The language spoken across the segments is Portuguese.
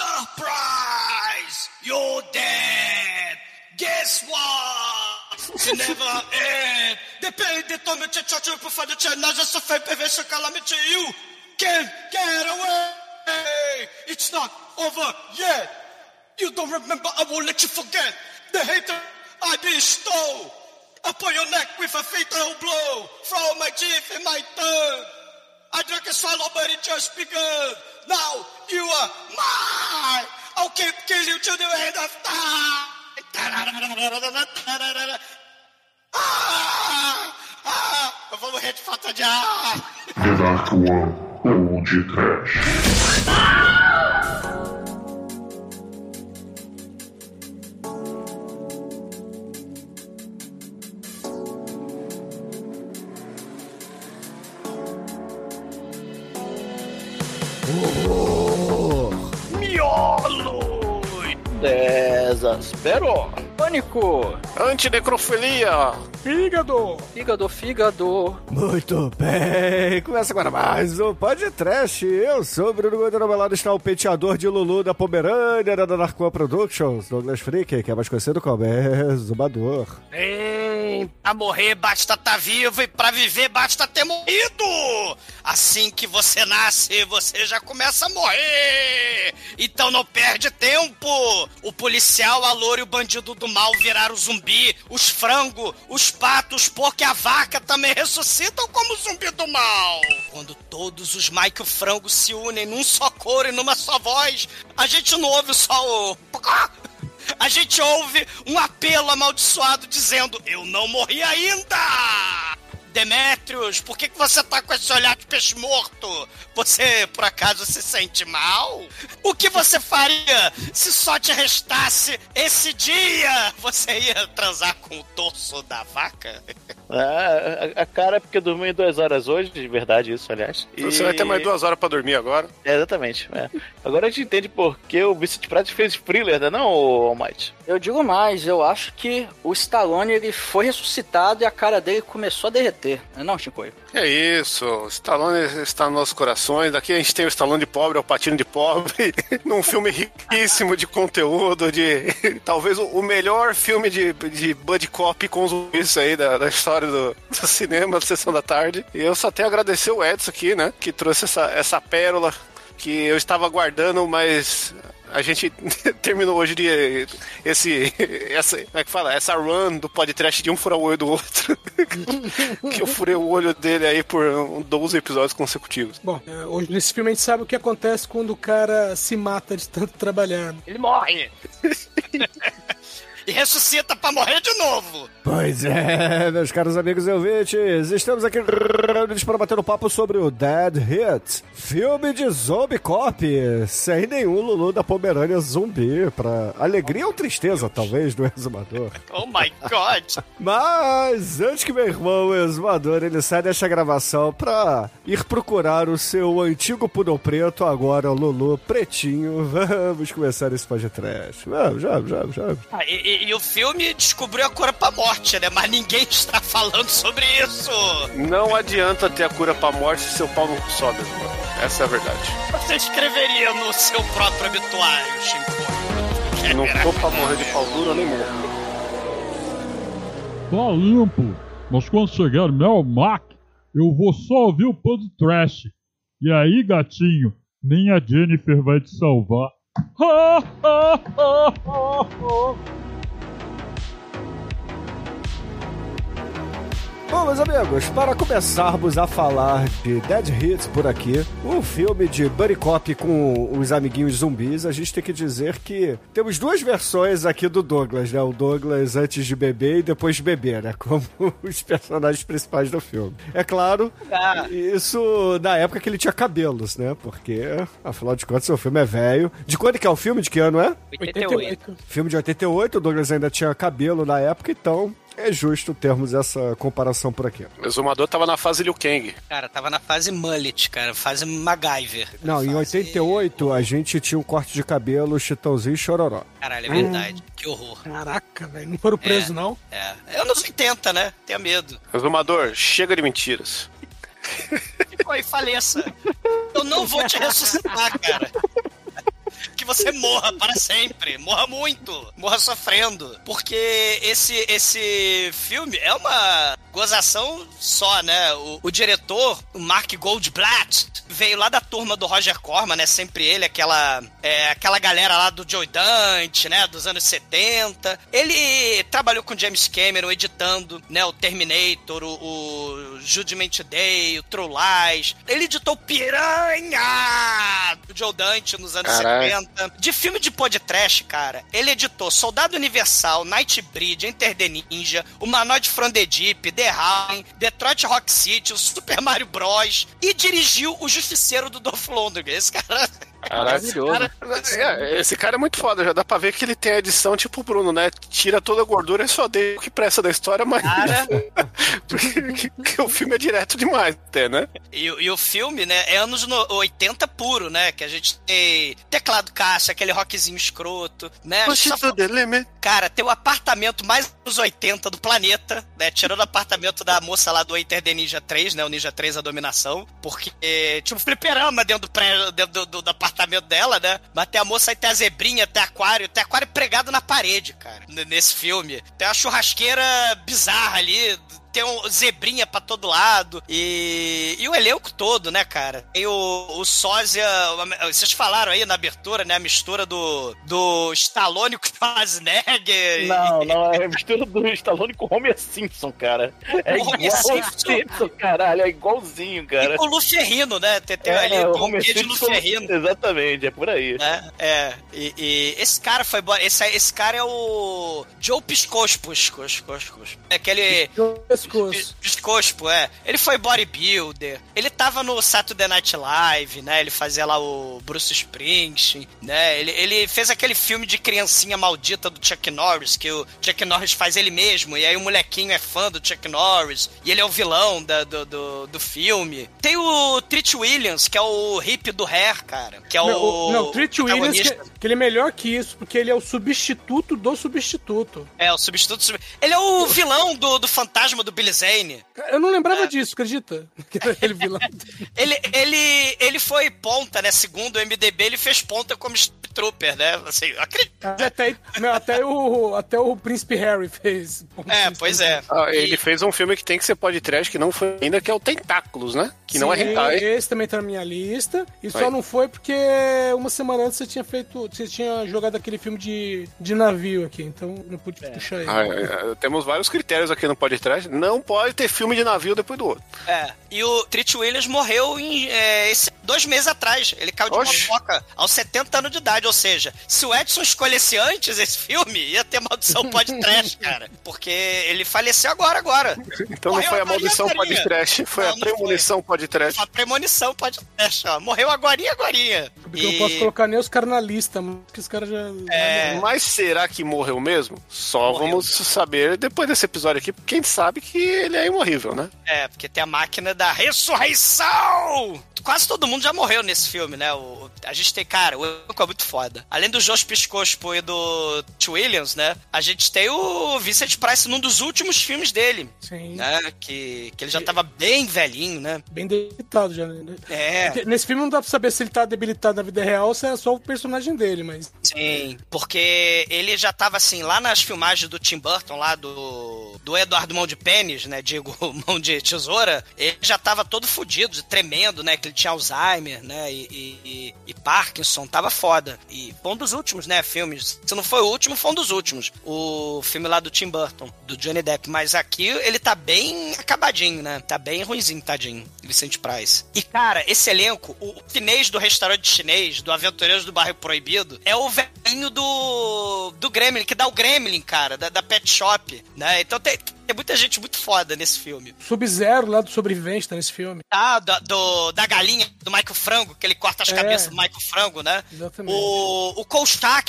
Surprise! You're dead! Guess what? You never end! Depende to my ciociu po fade cena, że so fej pewe so calamity you can't get away! It's not over yet! You don't remember, I won't let you forget the hater I bestow upon your neck with a fatal blow from my teeth in my tongue! I drank a swallow, but it just begun. Now you are mine. I'll keep killing you to the end of time. Ah, ah, vamos refato já. The Dark One ou de Trash. Desespero. Pânico! Antinecrofilia! Fígado! Fígado, fígado! Muito bem, começa agora mais um podcast. Eu sou o Bruno Gomes, ao meu lado está o penteador de Lulu da Pomerânia, da Narcoa Productions, Douglas Freak, que é mais conhecido como Zumbador. Hum, pra morrer basta estar vivo e pra viver basta ter morrido. Assim que você nasce, você já começa a morrer. Então não perde tempo. O policial, a loura e o bandido do mal viraram zumbi. Os frangos, os patos, porque a vaca também ressuscitam como zumbi do mal. Quando todos os Mike Frangos se unem num só coro e numa só voz, a gente não ouve só o... A gente ouve um apelo amaldiçoado dizendo: Eu não morri ainda! Demetrius, por que, que você tá com esse olhar de peixe morto? Você, por acaso, se sente mal? O que você faria se só te restasse esse dia? Você ia transar com o torso da vaca? Ah, a, a cara é porque eu dormi duas horas hoje, de verdade isso, aliás. Você vai ter mais duas horas pra dormir agora. É, exatamente. é. Agora a gente entende por que o Vicente Pratt fez thriller, né, não, Almighty? Eu digo mais, eu acho que o Stallone ele foi ressuscitado e a cara dele começou a derreter. Não é não, Chicoio? É isso, o Stallone está nos nossos corações. Aqui a gente tem o Stallone de pobre, o Patino de pobre, num filme riquíssimo de conteúdo, de talvez o melhor filme de, de Buddy Cop com zumbis aí da, da história do, do cinema, da sessão da tarde. E eu só tenho a agradecer o Edson aqui, né, que trouxe essa, essa pérola que eu estava aguardando, mas a gente terminou hoje de esse essa, como é que fala? Essa run do podcast de um furar o olho do outro. que eu furei o olho dele aí por um 12 episódios consecutivos. Bom, é, hoje nesse filme a gente sabe o que acontece quando o cara se mata de tanto trabalhar. Ele morre! e ressuscita pra morrer de novo! Pois é, meus caros amigos e ouvintes, estamos aqui reunidos para bater um papo sobre o Dead Hit, filme de Zombie Cop, sem nenhum Lulu da Pomerânia zumbi, pra alegria ou tristeza, talvez, do exumador. Oh my god! Mas antes que meu irmão, o exumador, ele saia desta gravação pra ir procurar o seu antigo pudor preto, agora Lulu pretinho, vamos começar esse podcast. Vamos, já, já, já. Ah, e, e- o filme descobriu a cura pra morte, né? Mas ninguém está falando sobre isso! Não adianta ter a cura pra morte se seu pau não sobe, mano. Essa é a verdade. Você escreveria no seu próprio obituário, Chico. Não tô pra morrer de pau duro nem morro. Tá limpo, mas quando chegar Mel Mac, eu vou só ouvir o pão do trash. E aí, gatinho, nem a Jennifer vai te salvar. Bom, meus amigos, para começarmos a falar de Dead Hits por aqui, um filme de Buddy Cop com os amiguinhos zumbis, a gente tem que dizer que temos duas versões aqui do Douglas, né? O Douglas antes de beber e depois de beber, né? Como os personagens principais do filme. É claro, Ah. isso na época que ele tinha cabelos, né? Porque, afinal de contas, o filme é velho. De quando que é o filme? De que ano é? 88. Filme de 88, o Douglas ainda tinha cabelo na época, então é justo termos essa comparação por aqui. O exumador tava na fase Liu Kang. Cara, tava na fase mullet, cara, fase MacGyver. Não, em Fase- 88 a gente tinha um corte de cabelo, chitãozinho e chororó. Caralho, é verdade. Que horror. Caraca, velho, não foram presos não? É. É anos 80, né? Tenha medo. Exumador, chega de mentiras. Ficou aí, faleça. Eu não vou te ressuscitar, cara. Você morra para sempre. Morra muito. Morra sofrendo. Porque esse, esse filme é uma gozação só, né? O, o diretor, o Mark Goldblatt, veio lá da turma do Roger Corman, né? Sempre ele, aquela, é, aquela galera lá do Joe Dante, né? Dos anos 70. Ele trabalhou com James Cameron editando, né? O Terminator, o, o Judgment Day, o True Lies. Ele editou Piranha do Joe Dante nos anos Caralho. 70. De filme de podcast, cara, ele editou Soldado Universal, Nightbreed, Enter the Ninja, Humanoid from the Deep, The Howling, Detroit Rock City, o Super Mario Bros. e dirigiu O Justiceiro do Dolph Lundgren. Esse cara... Maravilhoso. Cara, é, esse cara é muito foda, já dá pra ver que ele tem a edição tipo o Bruno, né? Tira toda a gordura e só deixa o que presta da história, mas. Cara. Porque que o filme é direto demais, até, né? E, e o filme, né, é anos no- 80 puro, né? Que a gente tem teclado caixa, aquele rockzinho escroto, né? Push Só- the limit. Cara, tem o apartamento mais anos 80 do planeta, né? Tirando o apartamento da moça lá do Enter the Ninja 3, né? O Ninja 3 A Dominação. Porque um fliperama dentro do, pré, dentro do, do- do apartamento dela, né? Mas tem a moça aí, tem a zebrinha, tem aquário, tem aquário pregado na parede, cara, nesse filme. Tem uma churrasqueira bizarra ali. Tem um zebrinha pra todo lado. E, e o elenco todo, né, cara? Tem o, o sósia. Vocês falaram aí na abertura, né? A mistura do, do Stallone com o Schwarzenegger. Não, não, é a mistura do Stallone com o Homer Simpson, cara. É O Homer Simpson. Simpson, caralho, é igualzinho, cara. E com o Lu Ferrino, né? Tem, tem É, ali o Homer quê de Lu Simpson, Ferrino. exatamente, é por aí. né? É, e, e esse cara foi. bo- Esse, esse cara é o. Joe Piscospos. Piscospos. É aquele. Pescoço. Piscospo, é. Ele foi bodybuilder. Ele tava no Saturday Night Live, né? Ele fazia lá o Bruce Springsteen, né? Ele, ele fez aquele filme de criancinha maldita do Chuck Norris, que o Chuck Norris faz ele mesmo, e aí o molequinho é fã do Chuck Norris, e ele é o vilão da- do, do, do filme. Tem o Treat Williams, que é o hippie do Hair, cara. Que é Não, o. não, o Treat Williams, que, que ele é melhor que isso, porque ele é o substituto do substituto. É, o substituto. sub- Ele é o vilão do, do fantasma do Billy Zane. Eu não É. lembrava disso, acredita? Vilão. Ele, ele, ele foi ponta, né? Segundo o MDB, ele fez ponta como Trooper, né? Assim, eu acredito. até, até, o, até o Príncipe Harry fez. É, pois é. Ah, ele E- fez um filme que tem que ser podcast, que não foi ainda, que é o Tentáculos, né? Que não é Sim, hentai. Esse também tá na minha lista. E só não foi porque uma semana antes você tinha feito. Você tinha jogado aquele filme de, de navio aqui, então não pude puxar ele. Ah, é, é, temos vários critérios aqui no podcast. Não pode ter filme de navio depois do outro. É. E o Treat Williams morreu em, é, esse- dois meses atrás. Ele caiu de Oxe. uma moca aos 70 anos de idade. Ou seja, se o Edson escolhesse antes esse filme, ia ter maldição podcast, cara. Porque ele faleceu agora, agora. Então não Morreu foi a agora, maldição podcast, foi Não, a não premonição podcast. Uma premonição podcast, ó. Morreu agorinha, agorinha. Porque eu não posso colocar nem os caras na lista, porque os caras já. É. Mas será que morreu mesmo? Só Morreu. vamos saber depois desse episódio aqui, porque quem sabe que ele é imorrível, né? É, porque tem a máquina da ressurreição! Quase todo mundo já morreu nesse filme, né? O, a gente tem, cara, o elenco é muito foda. Além do Josh Piscospo e do T. Williams, né? A gente tem o Vincent Price num dos últimos filmes dele, Sim. né? Que, que ele já tava bem velhinho, né? Bem debilitado já, né? É, Nesse filme não dá pra saber se ele tá debilitado na vida real ou se é só o personagem dele, mas. sim. Porque ele já tava assim, lá nas filmagens do Tim Burton, lá do, do Eduardo Mão de Pênis, né? Digo, Mão de Tesoura, ele já tava todo fudido, tremendo, né? Que ele tinha Alzheimer, né? E, e- e- Parkinson, tava foda. E foi um dos últimos, né? Filmes. Se não foi o último, foi um dos últimos. O filme lá do Tim Burton, do Johnny Depp. Mas aqui ele tá bem acabadinho, né? Tá bem ruimzinho, tadinho. Vicente Price. E, cara, esse elenco, o chinês do restaurante chinês, do Aventureiros do Bairro Proibido, é o velhinho do. do Gremlin, que dá o Gremlin, cara, da, da Pet Shop, né? Então tem, tem muita gente muito foda nesse filme. Sub-Zero lá do sobrevivente tá nesse filme. Ah, da, do, da galinha do Michael Frango, que ele corta as É. cabeças do Michael Frango, né? Exatamente. O, o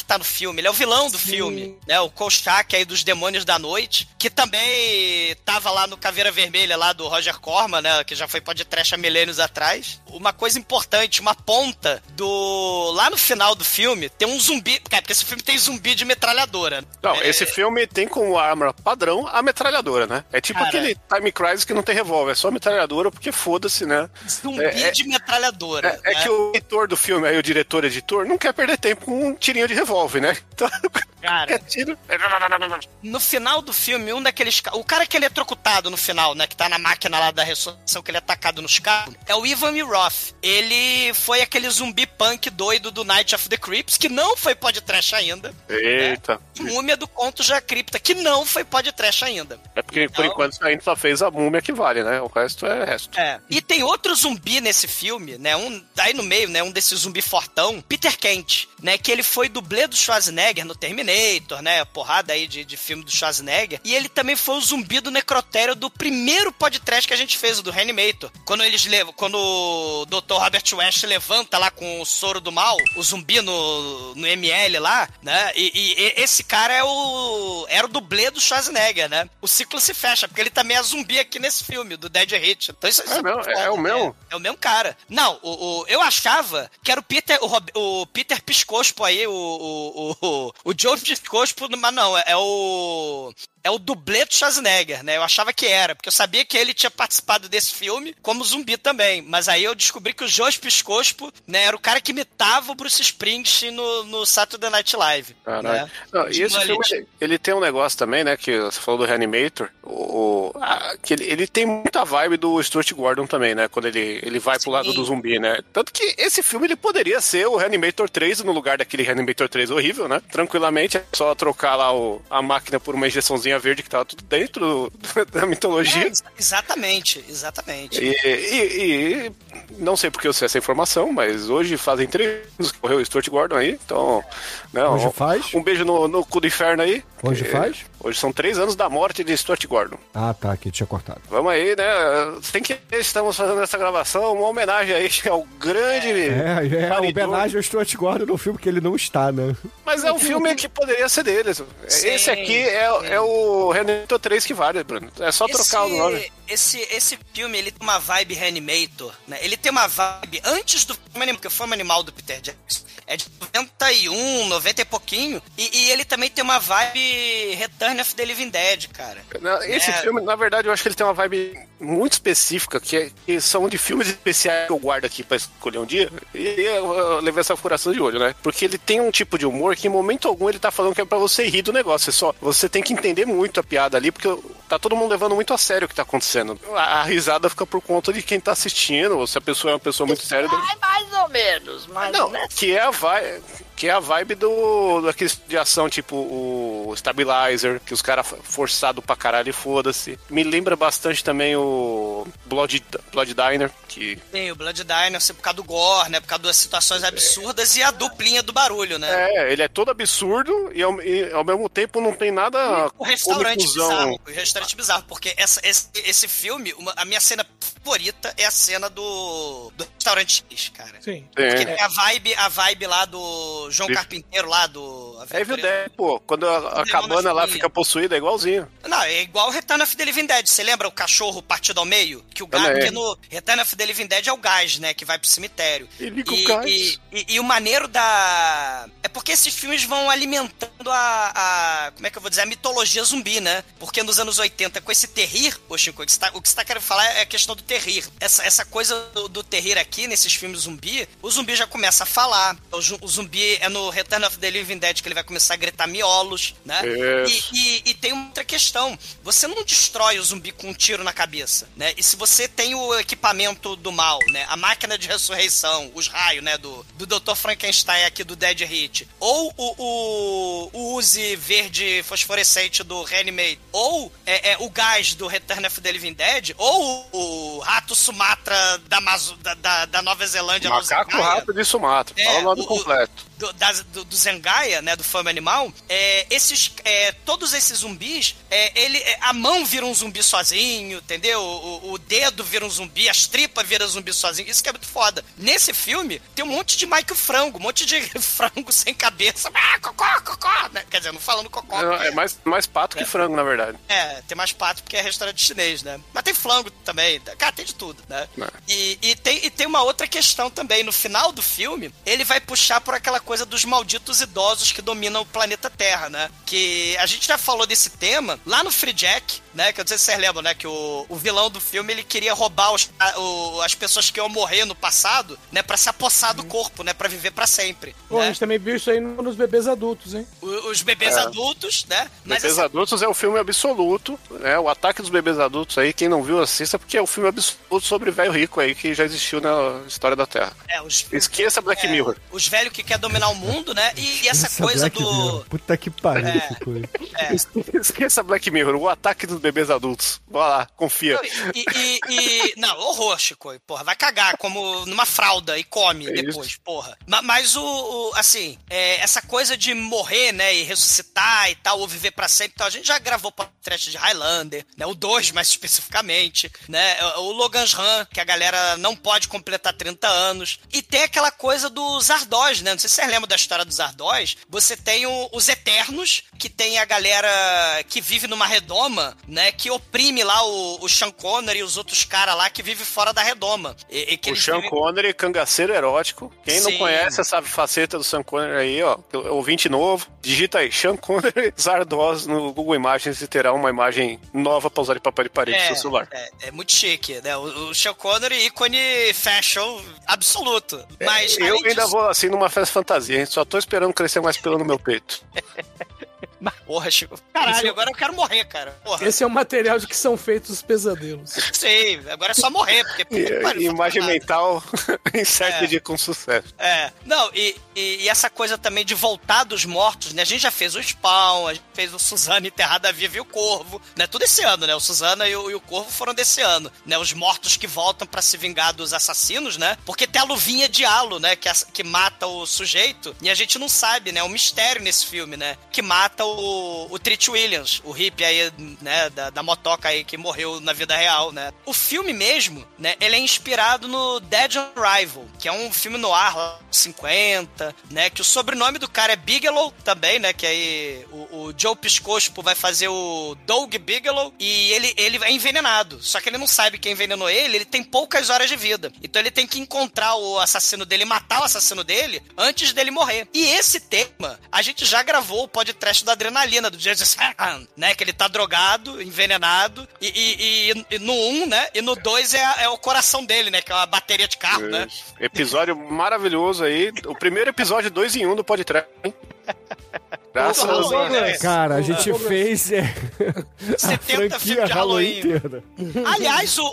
tá no filme, ele é o vilão do Sim. filme, né? O Kolchak aí dos Demônios da Noite, que também tava lá no Caveira Vermelha lá do Roger Corman, né? Que já foi podcast há milênios atrás. Uma coisa importante, uma ponta do... Lá no final do filme, tem um zumbi... Cara, porque esse filme tem zumbi de metralhadora. Não, É, esse filme tem como arma padrão a metralhadora. metralhadora, né? É tipo Cara. aquele Time Crisis que não tem revólver, é só metralhadora porque foda-se, né? Zumbi É, é- de metralhadora. É, é né? que o editor do filme, aí o diretor, editor, não quer perder tempo com um tirinho de revólver, né? Então, Cara, tiro. no final do filme, um daqueles. O cara que ele é trocutado no final, né? Que tá na máquina lá da ressurreição, que ele é atacado nos carros, é o Ivan Roth. Ele foi aquele zumbi punk doido do Night of the Creeps, que não foi podcast ainda. Eita. E Múmia do Conto Já Cripta, que não foi podcast ainda. É porque, por Então- enquanto, a gente só fez a múmia que vale, né? O resto é resto. É. E tem outro zumbi nesse filme, né? Um aí no meio, né? Um desses zumbi fortão, Peter Kent, né? Que ele foi dublê do Schwarzenegger no Terminator, né? Porrada aí de, de filme do Schwarzenegger. E ele também foi o zumbi do necrotério do primeiro podcast que a gente fez, do Reanimator. Quando eles levam, quando o Dr. Robert West levanta lá com o soro do mal, o zumbi no, no ML lá, né? E, e- e esse cara é o era o dublê do Schwarzenegger, né? O ciclo se fecha, porque ele também é zumbi aqui nesse filme, do Dead Hit. Então isso, isso É muito É foda, o mesmo? É, é o mesmo cara. Não, o, o- eu achava que era o Peter, o, Rob- o Peter Piscospo aí, o, o, o, o Joe Piscospo, mas não, é, é o. É o dublê do Schwarzenegger, né? Eu achava que era, porque eu sabia que ele tinha participado desse filme como zumbi também. Mas aí eu descobri que o Joe Piscospo, né, era o cara que imitava o Bruce Springsteen no, no Saturday Night Live. Caralho. Né? Não, e esse Tipo, filme, ele- ele, tem um negócio também, né? Que você falou do Reanimator. O, ah, que ele, ele tem muita vibe do Stuart Gordon também, né? Quando ele, ele vai pro lado Sim. do zumbi, né? Tanto que esse filme ele poderia ser o Reanimator 3 no lugar daquele Reanimator 3 horrível, né? Tranquilamente, é só trocar lá o, a máquina por uma injeçãozinha verde que tava tudo dentro da mitologia. É, ex- exatamente, exatamente. E, e- e não sei porque eu sei essa informação, mas hoje fazem três anos que morreu o Stuart Gordon aí, então. Né, Hoje um, faz? um beijo no, no cu do inferno aí. Hoje E- faz? Hoje são três anos da morte de Stuart Gordon. Ah, tá, aqui tinha cortado. Vamos aí, né? Tem que estamos fazendo essa gravação, uma homenagem aí ao grande. É, é a Paridor. homenagem ao Stuart Gordon no filme que ele não está, né? Mas é um filme que poderia ser deles. Sim, Esse aqui é, é o Reanimator 3 que vale, Bruno. É só trocar o nome. Esse, esse filme, ele tem uma vibe Reanimator, né? Ele tem uma vibe antes do filme porque o filme animal do Peter Jackson é de 91, 90 e pouquinho, e, e ele também tem uma vibe Return of the Living Dead, cara. Não, Esse É. filme, na verdade, eu acho que ele tem uma vibe muito específica, que, é- que são de filmes especiais que eu guardo aqui pra escolher um dia. E eu, eu levei essa furação de olho, né? Porque ele tem um tipo de humor que em momento algum ele tá falando que é pra você rir do negócio. É só, você tem que entender muito a piada ali, porque tá todo mundo levando muito a sério o que tá acontecendo. A, a risada fica por conta de quem tá assistindo, ou se a pessoa é uma pessoa muito séria. Ai, mais ou menos, mas Não, né? que é a vibe, que é a vibe do daquele de ação tipo o Stabilizer, que os caras forçado pra caralho e foda-se. Me lembra bastante também o Blood, Blood Diner, que Tem o Blood Diner, assim, por causa do gore, né? Por causa das situações absurdas e a duplinha do barulho, né? é, ele é todo absurdo e ao, e ao mesmo tempo não tem nada O restaurante bizarro. O restaurante bizarro, porque essa, esse, esse filme, uma- a minha cena favorita é a cena do, do restaurante X, cara. Sim. É. Porque tem a vibe, a vibe lá do João Bicho. Carpinteiro lá do. É Evil Aventureiro. Dead, pô. Quando a, a cabana lá Família. fica possuída, é igualzinho. Não, é igual o Return of the Living Dead. Você lembra o cachorro partido ao meio? Que o gás, porque no Return of the Living Dead é o gás, né? Que vai pro cemitério. E liga o E, gás. e- e- e o maneiro da. É porque esses filmes vão alimentando a, a- Como é que eu vou dizer? A mitologia zumbi, né? Porque nos anos 80, com esse terrir, ô Chico, o que você tá, que tá querendo falar é a questão do terrir. Essa, essa coisa do, do terrir aqui, nesses filmes zumbi, o zumbi já começa a falar. O, o zumbi é no Return of the Living Dead que ele vai começar a gritar miolos, né? E, e, e tem uma outra questão. Você não destrói o zumbi com um tiro na cabeça, né? E se você tem o equipamento do mal, né? A máquina de ressurreição, os raios, né? Do, do Dr. Frankenstein aqui do Dead Hit. Ou o, o, o Uzi verde fosforescente do Reanimate. Ou é, é, o gás do Return of the Living Dead. Ou o, o rato Sumatra da, da, da, da Nova Zelândia. Macaco rato de Sumatra. É, Fala o nome o- completo. do, das- do, do Zangaia, né, do Fama Animal, é, esses, é, todos esses zumbis, é, ele, é, a mão vira um zumbi sozinho, entendeu? O, o dedo vira um zumbi, as tripas viram zumbi sozinho. Isso que é muito foda. Nesse filme, tem um monte de Mike Frango, um monte de frango sem cabeça. Ah, cocó, cocó, né? Quer dizer, não falando cocó. É, porque- é mais, mais pato que frango, na verdade. é, tem mais pato porque é restaurante chinês, né? Mas tem flango também. Cara, tem de tudo, né? É. E, e tem, e tem uma outra questão também. No final do filme, ele vai puxar por aquela coisa coisa dos malditos idosos que dominam o planeta Terra, né? Que a gente já falou desse tema lá no Free Jack, né? Que eu não sei se vocês lembram, né? Que o, o vilão do filme ele queria roubar os, a- o- as pessoas que iam morrer no passado, né? Pra se apossar do corpo, né? Pra viver pra sempre. Pô, a né? gente também viu isso aí no- nos bebês adultos, hein? O- Os bebês É. adultos, né? Mas Bebês essa- Adultos é o filme absoluto, né? O Ataque dos Bebês Adultos aí, quem não viu, assista, porque é o filme absoluto sobre velho rico aí que já existiu na história da Terra. é, os, Esqueça Black é, Mirror. Os velhos que quer dominar o mundo, né? E essa Essa coisa Black do. Mirror. Puta que pariu, É. Chico. Esqueça Black Mirror, o Ataque dos Bebês Adultos. Vai lá, confia. E, e- e- Não, horror, Chico. Porra, vai cagar como numa fralda e come É depois, isso. porra. Ma- Mas o, o- assim, é, essa coisa de morrer, né, e ressuscitar e tal, ou viver pra sempre e tal, a gente já gravou podcast de Highlander, né, o 2 mais especificamente, né, o Logan's Run, que a galera não pode completar 30 anos. E tem aquela coisa dos Ardós, né, não sei se vocês lembram da história dos Ardós, você tem o- os Eternos, que tem a galera que vive numa redoma, né, que oprime lá o, o Sean Connery e os outros caras lá que vivem fora da redoma. E, e que O Sean vivem- Connery, cangaceiro erótico. Quem não Sim. conhece essa faceta do Sean Connery aí, ó, ouvinte novo, digita aí, Sean Connery Zardoz no Google Imagens e terá uma imagem nova pra usar de papel de parede no seu celular. É, é muito chique, né? O, o Sean Connery, ícone fashion absoluto. Mas É, Eu ainda disso- vou assim numa festa fantasia, hein? Só tô esperando crescer mais pelo no meu peito. Porra, Chico. Caralho, agora eu quero morrer, cara. Porra. Esse é o material de que são feitos os pesadelos. Sei, agora é só morrer, porque. pariu, E, imagem mental inserte É. de com sucesso. É, não, e, e- e essa coisa também de voltar dos mortos, né? A gente já fez o Spawn, a gente fez o Suzana Enterrada Viva e o Corvo, né? Tudo esse ano, né? O Suzana e o, e o Corvo foram desse ano, né? Os mortos que voltam pra se vingar dos assassinos, né? Porque tem a luvinha de halo, né? Que, que mata o sujeito, e a gente não sabe, né? É um mistério nesse filme, né? Que mata o, o Trit Williams, o hippie aí, né? Da, da motoca aí que morreu na vida real, né? O filme mesmo, né? Ele é inspirado no Dead on Arrival, que é um filme no ar lá, 50, né? Que o sobrenome do cara é Bigelow também, né? Que aí o, o Joe Piscospo vai fazer o Doug Bigelow e ele, ele é envenenado. Só que ele não sabe quem envenenou ele, ele tem poucas horas de vida. Então ele tem que encontrar o assassino dele, matar o assassino dele antes dele morrer. E esse tema, a gente já gravou o podcast da adrenalina, do Statham, né? Que ele tá drogado, envenenado. E, e- e- e no 1, um, né? E no 2 é, é o coração dele, né? Que é uma bateria de carro, né? Episódio maravilhoso aí. O primeiro episódio dois em um do podcast. hein? Graças a Douglas, Deus. né? Cara, a gente fez é, a 70 franquia filmes de Halloween Halloween. inteira. Aliás, o, o,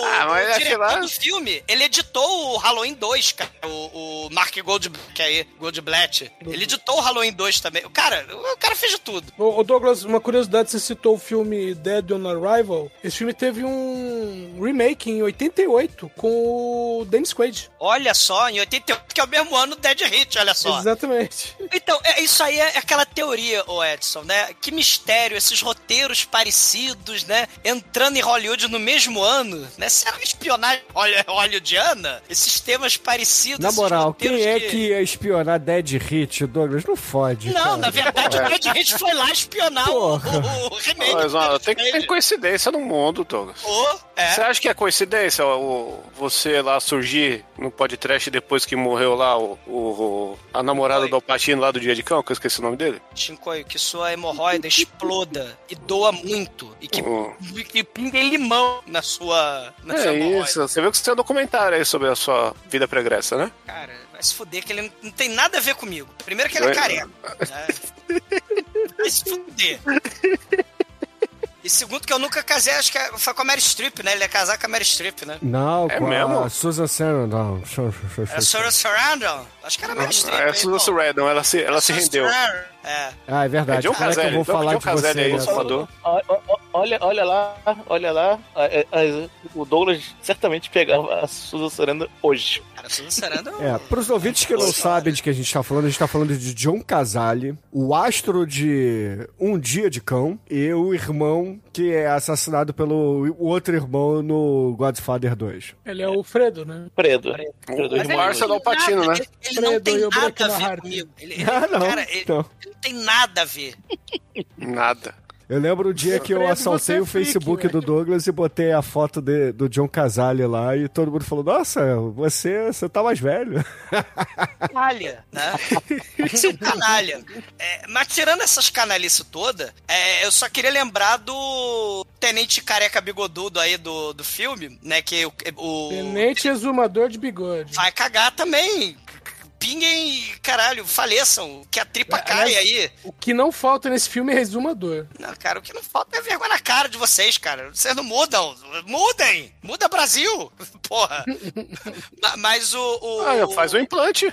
o- Ah, mas o é que diretor lá- do filme, ele editou o Halloween 2, cara. O, o Mark Goldblatt aí, Goldblatt. Ele editou o Halloween 2 também. O cara, o cara fez de tudo. Ô, ô, Douglas, uma curiosidade, você citou o filme Dead on Arrival. Esse filme teve um remake em 88 com o Dennis Quaid. Olha só, em 88, que é o mesmo ano do Dead Hit, olha só. Exatamente. Então, é, isso aí é aquela teoria, ô Edson, né? Que mistério, esses roteiros parecidos, né? Entrando em Hollywood no mesmo ano, né? Será uma espionagem holly- hollywoodiana? Esses temas parecidos. Na moral, quem é que ia espionar Dead Hit, Douglas? Não fode. Não, cara. na verdade, o Dead Hit foi lá espionar o, o, o remake. Mas, ó, tem que Quaid. coincidência no mundo, Douglas. Ô, é. Você acha que é coincidência o, você lá surgir no podcast depois que morreu lá o, o- a namorada do Alpatino lá do Dia de Cão, que eu esqueci o nome dele? Shinkoi, que sua hemorroida exploda e doa muito. E que, Hum. que pingue limão na sua, na sua É hemorroida. isso, você viu que você tem um documentário aí sobre a sua vida pregressa, né? Cara, vai se fuder que ele não, não tem nada a ver comigo. Primeiro que ele é É. careca. né? Vai se fuder. E segundo que eu nunca casei, acho que foi com a Mary Streep, né? Ele ia casar com a Mary Streep, né? Não, É com mesmo? a Susan Sarandon. Show, show, show, É. Sarah Sarandon? Acho que era a Mary Streep. É a Susan? Sarandon, ela se, ela se rendeu. Sarandon, É. Ah, é verdade. É John Como é que eu vou então, falar John de Caselli você? o Salvador. Ó- ó- ó- Olha, olha lá, olha lá. é, é, O Douglas certamente pegava a Susan Sarandon hoje. Cara, Susan Sarandon... É, pros ouvintes que não sabem de que a gente tá falando, a gente tá falando de John Casale, o astro de Um Dia de Cão, e o irmão que é assassinado pelo outro irmão no Godfather 2. Ele é o Fredo, né? Fredo. O, Fredo o irmão Marcelo Alpatino, né? Ele, ele não tem o nada a ver comigo. Ele, ele- Ah, não. Cara, ele, Então. ele não tem nada a ver. Nada. Eu lembro o dia que eu assaltei o Facebook freak, do Douglas e botei a foto de- do John Casale lá e todo mundo falou: Nossa, você, você tá mais velho. canalha, né? Você é um canalha. É, mas tirando essas canalices toda, é, eu só queria lembrar do Tenente Careca Bigodudo aí do, do filme, né? Que o, o Tenente exumador de bigode. vai cagar também. Pinguem, caralho, faleçam, que a tripa É, cai aliás- aí. O que não falta nesse filme é exumador. Não, cara, o que não falta é vergonha na cara de vocês, cara. Vocês não mudam. Mudem! Muda Brasil! Porra! Ma- Mas o. o- Ah, faz o implante.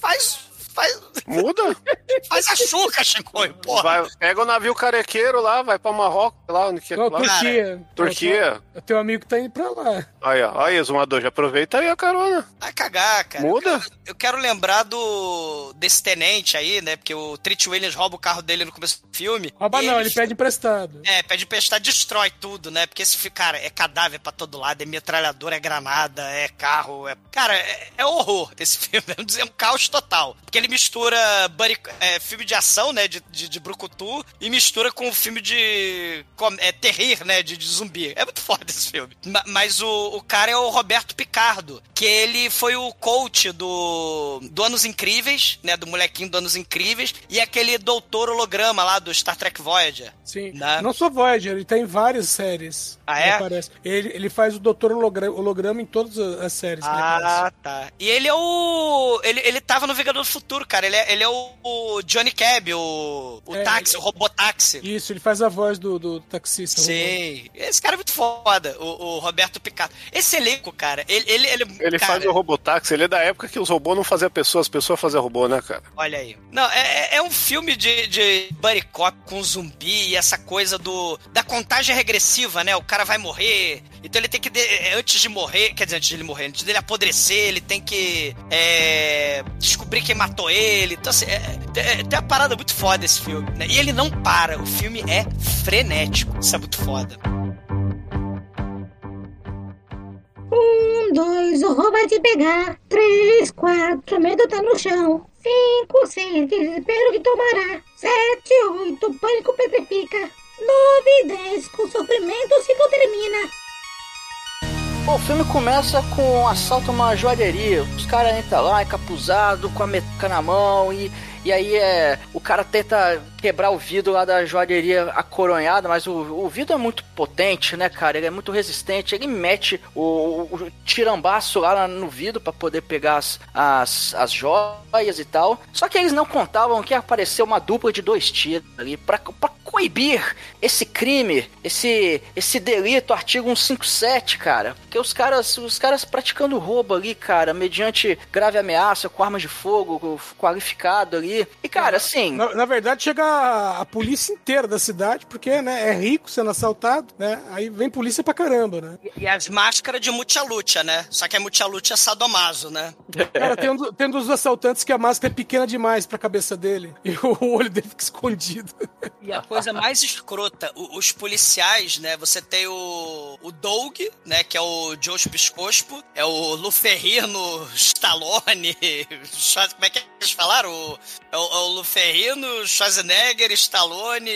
Faz. Faz, Muda. faz a chuca, Chicoio, porra! Vai, pega o navio carequeiro lá, vai pra Marrocos, lá onde que é Não, lá. Turquia. Turquia. Eu tenho um amigo que tá indo pra lá. Aí, ó. Aí, exumador, já aproveita aí a carona. Vai cagar, cara. Muda. Eu quero, eu quero lembrar do desse tenente aí, né? Porque o Treat Williams rouba o carro dele no começo do filme. Rouba não, ele pede emprestado. É, pede emprestar, destrói tudo, né? Porque esse cara é cadáver pra todo lado, é metralhadora, é granada, é carro, é. Cara, é, é horror esse filme, vamos dizer, um caos total. Porque ele mistura buddy- é, filme de ação, né? De, de, de brucutu, e mistura com filme de. com- é, terrir, né? De, de zumbi. É muito foda esse filme. Ma- mas o, o cara é o Roberto Picardo, que ele foi o coach do, do Anos Incríveis, né? Do molequinho do Anos Incríveis, e aquele doutor holograma lá do Star Trek Voyager. Sim. Né? Não só Voyager, ele tá em várias séries. Ah, Ele é? aparece. Ele, ele faz o Doutor Hologra- Holograma em todas as séries ele. Ah, tá. E ele é o. Ele, ele tava no Vingador do Futuro, cara. Ele é, ele é o, o Johnny Cab, o, o É, táxi, o robô táxi. Isso, ele faz a voz do, do taxista. Sim. Esse cara é muito foda, o, o Roberto Picato. Esse elenco, cara, ele. Ele, ele, Ele cara, faz o robotáxi, ele é da época que os robôs não faziam pessoas, as pessoas faziam robô, né, cara? Olha aí. Não, é, é- é um filme de, de buddy cop com zumbi e essa coisa do da contagem regressiva, né? O cara vai morrer, então ele tem que, de- antes de morrer, quer dizer, antes de ele morrer, antes dele apodrecer, ele tem que é, descobrir quem matou ele. Então, assim, é, é- tem uma parada muito foda esse filme, né? E ele não para, o filme é frenético, isso é muito foda. Um, dois, o roubo vai te pegar. Três, quatro, medo tá no chão. Cinco, seis, desespero que tomará. Sete, oito, pânico petrifica. Nove, dez, com sofrimento o ciclo termina. Bom, o filme começa com um assalto a uma joalheria. Os caras entram lá encapuzado, com a meca na mão e, e aí é, o cara tenta quebrar o vidro lá da joalheria acoronhada, mas o, o vidro é muito potente, né, cara? Ele é muito resistente. Ele mete o, o tirambaço lá no vidro para poder pegar as, as, as joias e tal. Só que eles não contavam que apareceu uma dupla de dois tiros ali pra, pra coibir esse crime, esse, esse delito, artigo 157, cara. Porque os caras, os caras praticando roubo ali, cara, mediante grave ameaça, com armas de fogo, qualificado ali. E, cara, assim. Na, na verdade, chega a, a polícia inteira da cidade, porque, né, é rico sendo assaltado, né? Aí vem polícia pra caramba, né? E as máscaras de Mucha né? Só que a Mucha é sadomaso, né? Cara, tem um, tem um dos assaltantes que a máscara é pequena demais pra cabeça dele. E o olho dele fica escondido. E a coisa mais escrota, os policiais, né? Você tem o, o Doug, né? Que é o Josh Biscospo, é o Luferrino Stallone, como é que eles falaram? O, é, o, é o Luferrino, Schwarzenegger, Stallone,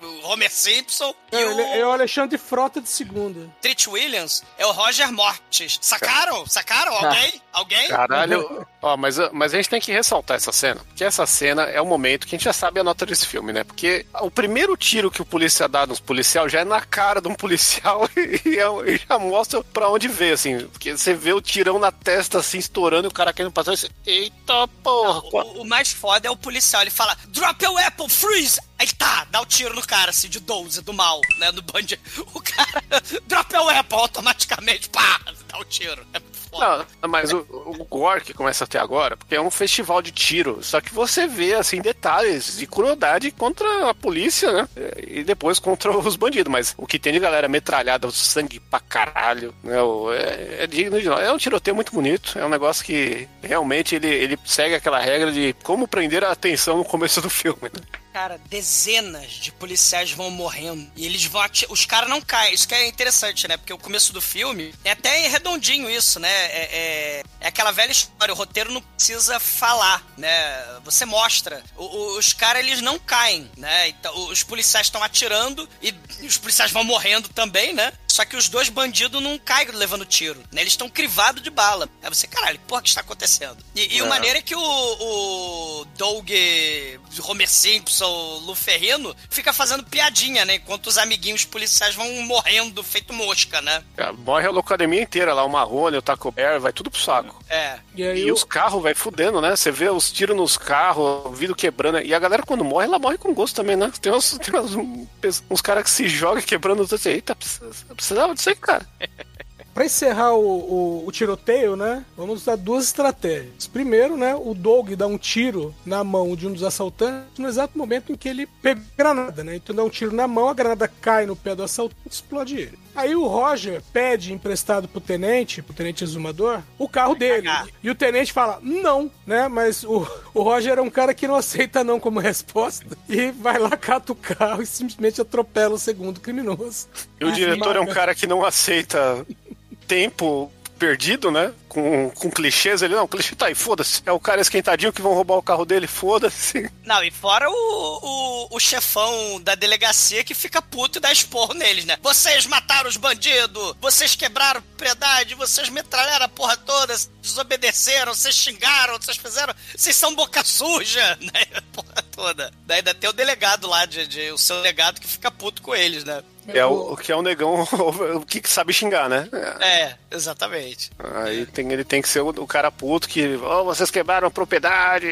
o Homer Simpson e É, o é o Alexandre Frota de segunda. Treat Williams é o Roger Mortis. Sacaram? Sacaram? Alguém? Alguém? Caralho. Ó, mas, mas a gente tem que ressaltar essa cena. Porque essa cena é o momento que a gente já sabe a nota desse filme, né? Porque o primeiro tiro que o polícia dá nos policial já é na cara de um policial e, é- e já mostra pra onde veio, assim. Porque você vê o tirão na testa, assim, estourando e o cara querendo passar. e você, Eita porra! O, o mais foda é o policial. Ele fala, drop your weapon, freeze! Aí tá, dá o tiro no cara, assim, de 12, do mal, né? No bandido. O cara, drop your weapon, automaticamente, pá, dá o tiro. É. Não, mas o, o gore que começa até agora, porque é um festival de tiro, só que você vê, assim, detalhes de crueldade contra a polícia, né? E depois contra os bandidos, mas o que tem de galera metralhada, o sangue pra caralho, né? É, é digno de É um tiroteio muito bonito, é um negócio que realmente ele, ele segue aquela regra de como prender a atenção no começo do filme, né? Cara, dezenas de policiais vão morrendo. E eles vão ati- Os caras não caem. Isso que é interessante, né? Porque o começo do filme é até redondinho isso, né? É- é é aquela velha história, o roteiro não precisa falar, né? Você mostra. O- o- os caras, eles não caem, né? Então, os policiais estão atirando e os policiais vão morrendo também, né? Só que os dois bandidos não caem levando tiro, né? Eles estão crivados de bala. Aí você, caralho, porra, o que está acontecendo? E, e o É. maneiro é que o, o Doug, Homer Simpson, Lu Ferrino, fica fazendo piadinha, né? Enquanto os amiguinhos policiais vão morrendo feito mosca, né? É, Morre a locademia inteira lá, o Marrone, o Taco Bear, vai tudo pro saco. É. E aí E o- os carros, vai fudendo, né? Você vê os tiros nos carros, o vidro quebrando. E a galera, quando morre, ela morre com gosto também, né? Tem uns, tem uns, uns caras que se jogam quebrando tudo assim. Eita, precisa- precisava disso aí, cara. Pra encerrar o, o- o tiroteio, né? Vamos usar duas estratégias. Primeiro, né? O Doug dá um tiro na mão de um dos assaltantes no exato momento em que ele pega a granada, né? Então dá um tiro na mão, a granada cai no pé do assaltante e explode ele. Aí o Roger pede emprestado pro tenente, pro tenente exumador, o carro dele. cagar. E o tenente fala, não, né? Mas o, o Roger é um cara que não aceita não como resposta. E vai lá, cata o carro e simplesmente atropela o segundo criminoso. E o diretor é um cara que não aceita tempo perdido, né? Com, com clichês. Ele, não, o clichê tá aí, foda-se. É o cara esquentadinho que vão roubar o carro dele, foda-se. Não, e fora o, o, o chefão da delegacia que fica puto e dá esporro neles, né? Vocês mataram os bandidos, vocês quebraram propriedade, vocês metralharam a porra toda, desobedeceram, vocês xingaram, vocês fizeram. Vocês são boca suja, né? Porra toda. Daí ainda tem o delegado lá, de, de- o seu delegado que fica puto com eles, né? É o, o que é o negão o que sabe xingar, né? É, exatamente. Aí tem, ele tem que ser o, o cara puto que, oh, vocês quebraram a propriedade,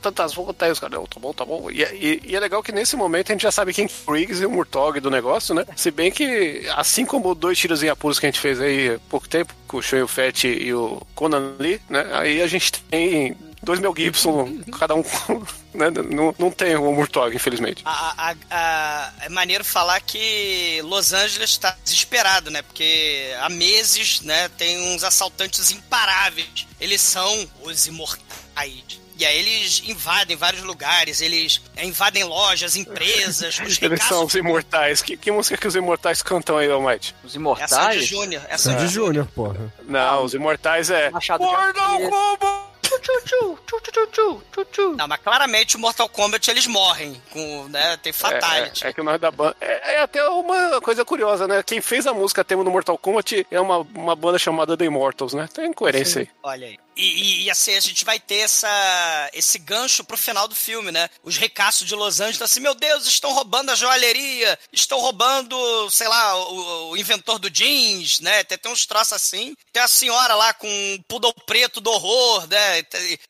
tantas voltas, aí os caras, não, tá bom, tá bom. E, e- e é legal que nesse momento a gente já sabe quem que é o Riggs e o Murtog do negócio, né? Se bem que, assim como dois tiros em apuros que a gente fez aí há pouco tempo, com o Shoei Fett e o Conan Lee, né? Aí a gente tem dois Mel Gibson, cada um, né? Não, não tem o Murtog, infelizmente. A, a- a- é maneiro falar que Los Angeles está desesperado, né? Porque há meses, né, tem uns assaltantes imparáveis. Eles são os imortais. E aí eles invadem vários lugares, eles invadem lojas, empresas, os Eles são os imortais. Que, que música que os imortais cantam aí, Almighty? Os É Sandy imortais. Júnior. É Sandy Sandy Júnior. Júnior, porra. Não, os imortais é. Machado de! Não, mas claramente o Mortal Kombat eles morrem. Com, né, tem fatality. É, é, é que o nome da banda. É, é até uma coisa curiosa, né? Quem fez a música tema do Mortal Kombat é uma, uma banda chamada The Immortals, né? Tem incoerência aí. Olha aí. E, e- assim, a gente vai ter essa, esse gancho pro final do filme, né? Os ricaços de Los Angeles assim, meu Deus, estão roubando a joalheria, estão roubando, sei lá, o, o inventor do jeans, né? Tem, tem uns troços assim. Tem a senhora lá com um poodle preto do horror, né?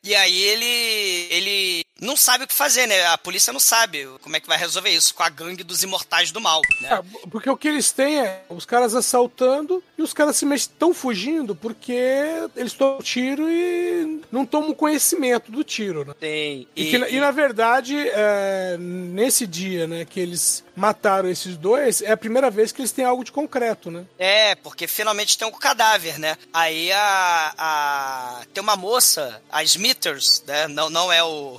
E aí ele, ele não sabe o que fazer, né? A polícia não sabe como é que vai resolver isso com a gangue dos imortais do mal, né? Ah, porque o que eles têm é os caras assaltando e os caras se estão fugindo porque eles tomam tiro e não tomam conhecimento do tiro, né? Tem. E, que, na- e, na verdade, é, nesse dia, né, que eles mataram esses dois, é a primeira vez que eles têm algo de concreto, né? É, porque finalmente tem um cadáver, né? Aí a. a tem uma moça, a Smithers, né? Não, não é o.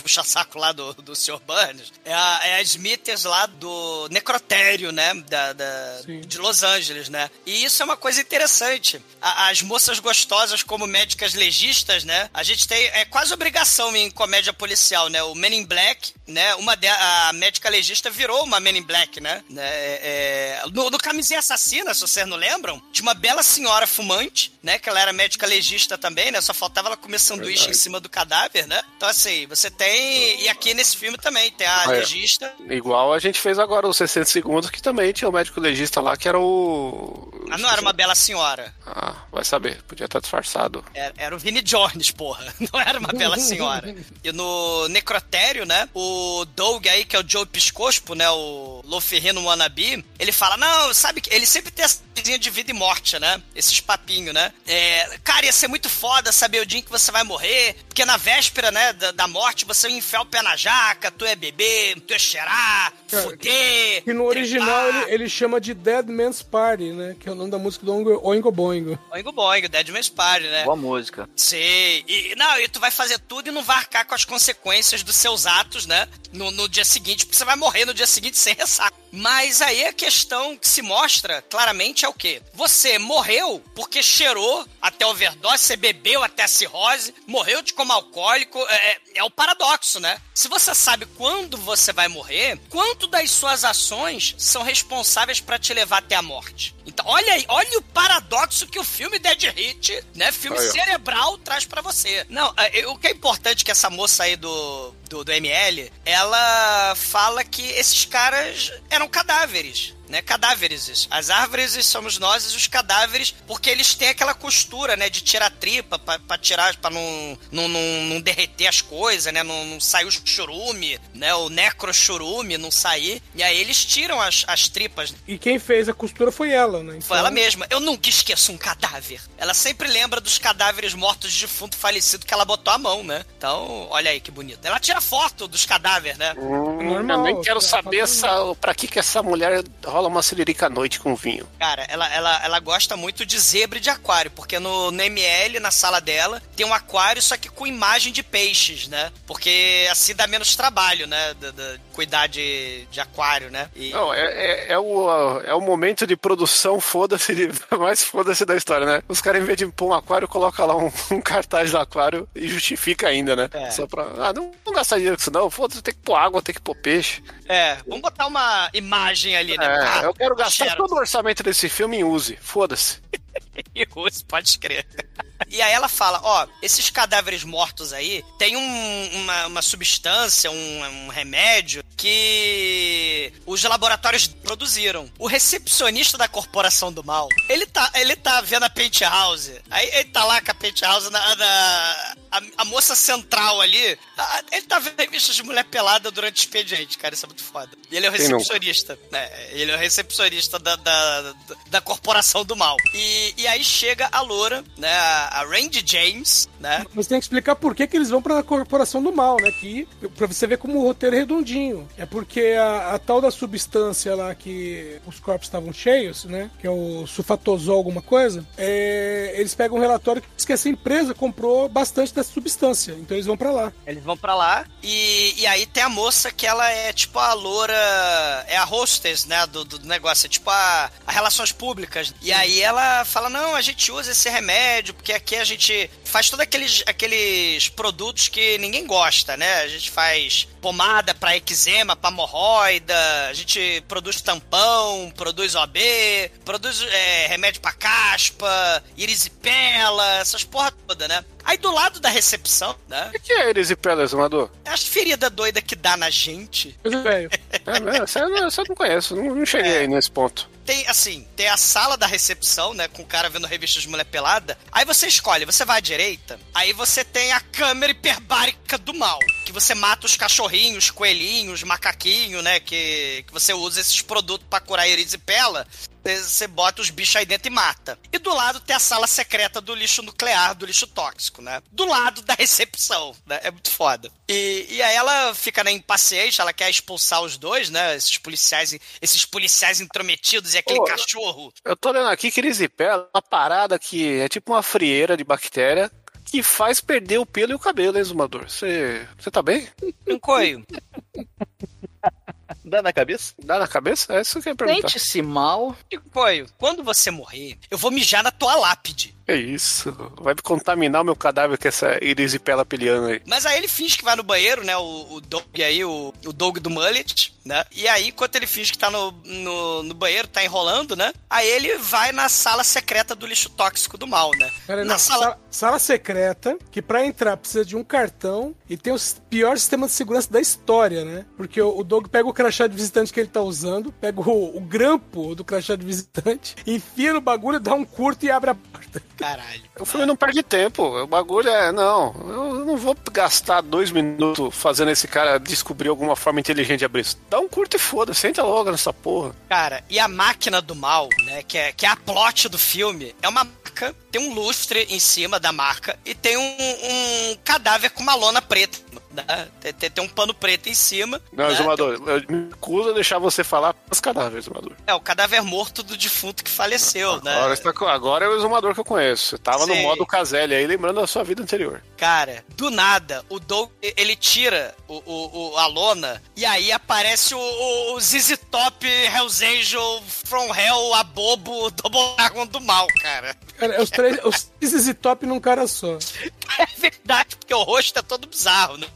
puxa-saco lá do, do Sr. Burns. É a, é a Smithers lá do necrotério, né? Da, da- de Los Angeles, né? E isso é uma coisa interessante. A- as moças gostosas como médicas legistas, né? A gente tem. É quase obrigação em comédia policial, né? O Men in Black, né? Uma de, a médica legista virou uma Men in Black, né? né? É, no, no Camisinha Assassina, se vocês não lembram, tinha uma bela senhora fumante, né? Que ela era médica legista também, né? Só faltava ela comer sanduíche em cima do cadáver, né? Então, assim, você tem. E aqui nesse filme também tem a Ah, é. legista. Igual a gente fez agora os 60 segundos, que também tinha o médico legista lá, que era o. Ah, não era uma bela senhora. Ah, vai saber, podia estar disfarçado. Era, era o Vinnie Jones, porra. Não era uma bela senhora. E no necrotério, né? O Doug aí, que é o Joe Piscospo, né? O Loferrino Wannabe, ele fala: Não, sabe que ele sempre tem essa coisinha de vida e morte, né? Esses papinhos, né? É, cara, ia ser muito foda saber o dia em que você vai morrer. Porque na véspera, né, da, da morte, você ia enfiar o pé na jaca, tu é beber, tu é cheirar, Cara, fuder. Que no original ele, ele chama de Dead Man's Party, né? Que é o nome da música do Oingo, Oingo Boingo. Oingo Boing, Dead Man's Party, né? Boa música. Sei. E, não, e tu vai fazer tudo e não vai arcar com as consequências dos seus atos, né? No, no dia seguinte, porque você vai morrer no dia seguinte sem ressaca. Mas aí a questão que se mostra claramente é o quê? Você morreu porque cheirou até overdose, você bebeu até a cirrose, morreu de como alcoólico. É, é o paradoxo, né? Se você sabe quando você vai morrer, quanto das suas ações são responsáveis para te levar até a morte? Então, olha aí, olha o paradoxo que o filme Dead Hit, né? Filme Aí, cerebral traz pra você. Não, é, o que é importante que essa moça aí do, do, do ML, ela fala que esses caras eram cadáveres. Né, cadáveres. As árvores somos nós e os cadáveres, porque eles têm aquela costura, né, de tirar a tripa, pra, pra tirar, pra não, não, não, não derreter as coisas, né, não, não sair o churume, né, o necrochurume não sair. E aí eles tiram as, as tripas. E quem fez a costura foi ela, né? Foi ela mesma. Eu nunca esqueço um cadáver. Ela sempre lembra dos cadáveres mortos de defunto falecido que ela botou a mão, né? Então, olha aí que bonito. Ela tira foto dos cadáveres, né? Hum, Normal, eu nem quero tá saber essa, pra que, que essa mulher rola uma celerica à noite com vinho. Cara, ela, ela, ela gosta muito de zebra e de aquário, porque no, no ML, na sala dela, tem um aquário, só que com imagem de peixes, né? Porque assim dá menos trabalho, né? Da- da- cuidar de, de aquário, né? E, Não, é, é, é o, é o momento de produção, foda-se, de- mais foda-se da história, né? Os caras, em vez de pôr um aquário, colocam lá um, um cartaz do aquário e justifica ainda, né? É. Só pra. Ah, não, não gastar dinheiro com isso, não. Foda-se, tem que pôr água, tem que pôr peixe. é, vamos botar uma imagem ali, né? É, Ah, eu quero gastar Xerox. todo o orçamento desse filme em use. Foda-se. E use, pode crer. E aí ela fala, ó, esses cadáveres mortos aí tem um- uma, uma substância, um, um remédio que os laboratórios produziram. O recepcionista da corporação do mal, ele tá, ele tá vendo a penthouse. Aí ele tá lá com a penthouse na, na- a, a moça central ali. a- ele tá vendo revistas de mulher pelada durante o expediente, cara, isso é muito foda. E ele é o recepcionista. né? Ele é o recepcionista da, da, da- da corporação do mal. E, e aí chega a loura, né? A Randy James, né? Mas tem que explicar por que, que eles vão pra corporação do mal, né? Que, pra você ver como o roteiro é redondinho. É porque a, a tal da substância lá que os corpos estavam cheios, né? Que é o sulfatosol alguma coisa. é, eles pegam um relatório que diz que essa empresa comprou bastante dessa substância. Então eles vão pra lá. Eles vão pra lá e, e aí tem a moça que ela é tipo a loura, é a hostess, né, do, do negócio, é tipo a, a relações públicas. E aí ela fala, não, a gente usa esse remédio porque aqui a gente faz todos aqueles, aqueles produtos que ninguém gosta, né? A gente faz pomada pra eczema, pra hemorroida, a gente produz tampão, produz OB, produz é, remédio pra caspa, erisipela, essas porra toda, né? Aí do lado da recepção, né? O que é erisipela, exumador? As feridas doidas que dá na gente. Velho. É, eu não, essa eu não conheço, não, não cheguei aí nesse ponto. Tem, assim, tem a sala da recepção, né? Com o cara vendo revistas de mulher pelada. Aí você escolhe, você vai à direita. Aí você tem a câmera hiperbárica do mal. Que você mata os cachorrinhos, coelhinhos, macaquinho, né? Que, que você usa esses produtos pra curar erisipela. Você bota os bichos aí dentro e mata. E do lado tem a sala secreta do lixo nuclear, do lixo tóxico, né? Do lado da recepção, né? É muito foda. E, e aí ela fica na impaciência, ela quer expulsar os dois, né? Esses policiais, esses policiais intrometidos e aquele Pô, cachorro. Eu tô olhando aqui que erisipela é uma parada que é tipo uma frieira de bactéria que faz perder o pelo e o cabelo, hein, exumador? Você tá bem? Um coio. Dá na cabeça? Dá na cabeça? É isso que eu ia perguntar. Sente-se mal. Coio, quando você morrer, eu vou mijar na tua lápide. É isso. Vai contaminar o meu cadáver com essa erisipela peliana aí. Mas aí ele finge que vai no banheiro, né? O, o Doug aí, o, o Doug do Mullet, né? E aí, enquanto ele finge que tá no, no, no banheiro, tá enrolando, né? Aí ele vai na sala secreta do lixo tóxico do mal, né? Pera na não, sala. sala... sala secreta, que pra entrar precisa de um cartão e tem o pior sistema de segurança da história, né? Porque o, o Doug pega o crachá de visitante que ele tá usando, pega o, o grampo do crachá de visitante, enfia no bagulho, dá um curto e abre a porta. Caralho. O filme não perde tempo. O bagulho é, não. Eu não vou gastar dois minutos fazendo esse cara descobrir alguma forma inteligente de abrir isso. Dá um curto e foda, senta logo nessa porra. Cara, e a máquina do mal, né? Que é, que é a plot do filme, é uma marca, tem um lustre em cima da marca e tem um, um cadáver com uma lona preta. Né? Tem, tem- tem um pano preto em cima. Não, né? Exumador, eu me recuso a deixar você falar os cadáveres, Exumador. É o cadáver morto do defunto que faleceu, né? Agora, você tá com- agora é o Exumador que eu conheço. Você tava no Sei. modo Caselli aí, lembrando da sua vida anterior. Cara, do nada, o Doug, ele tira o, o, o- a lona e aí aparece o, o, o ZZ Top Hells Angel From Hell, a bobo, Double Dragon do mal, cara. Cara, é os três, os três top num cara só. É verdade, porque o rosto é todo bizarro, né?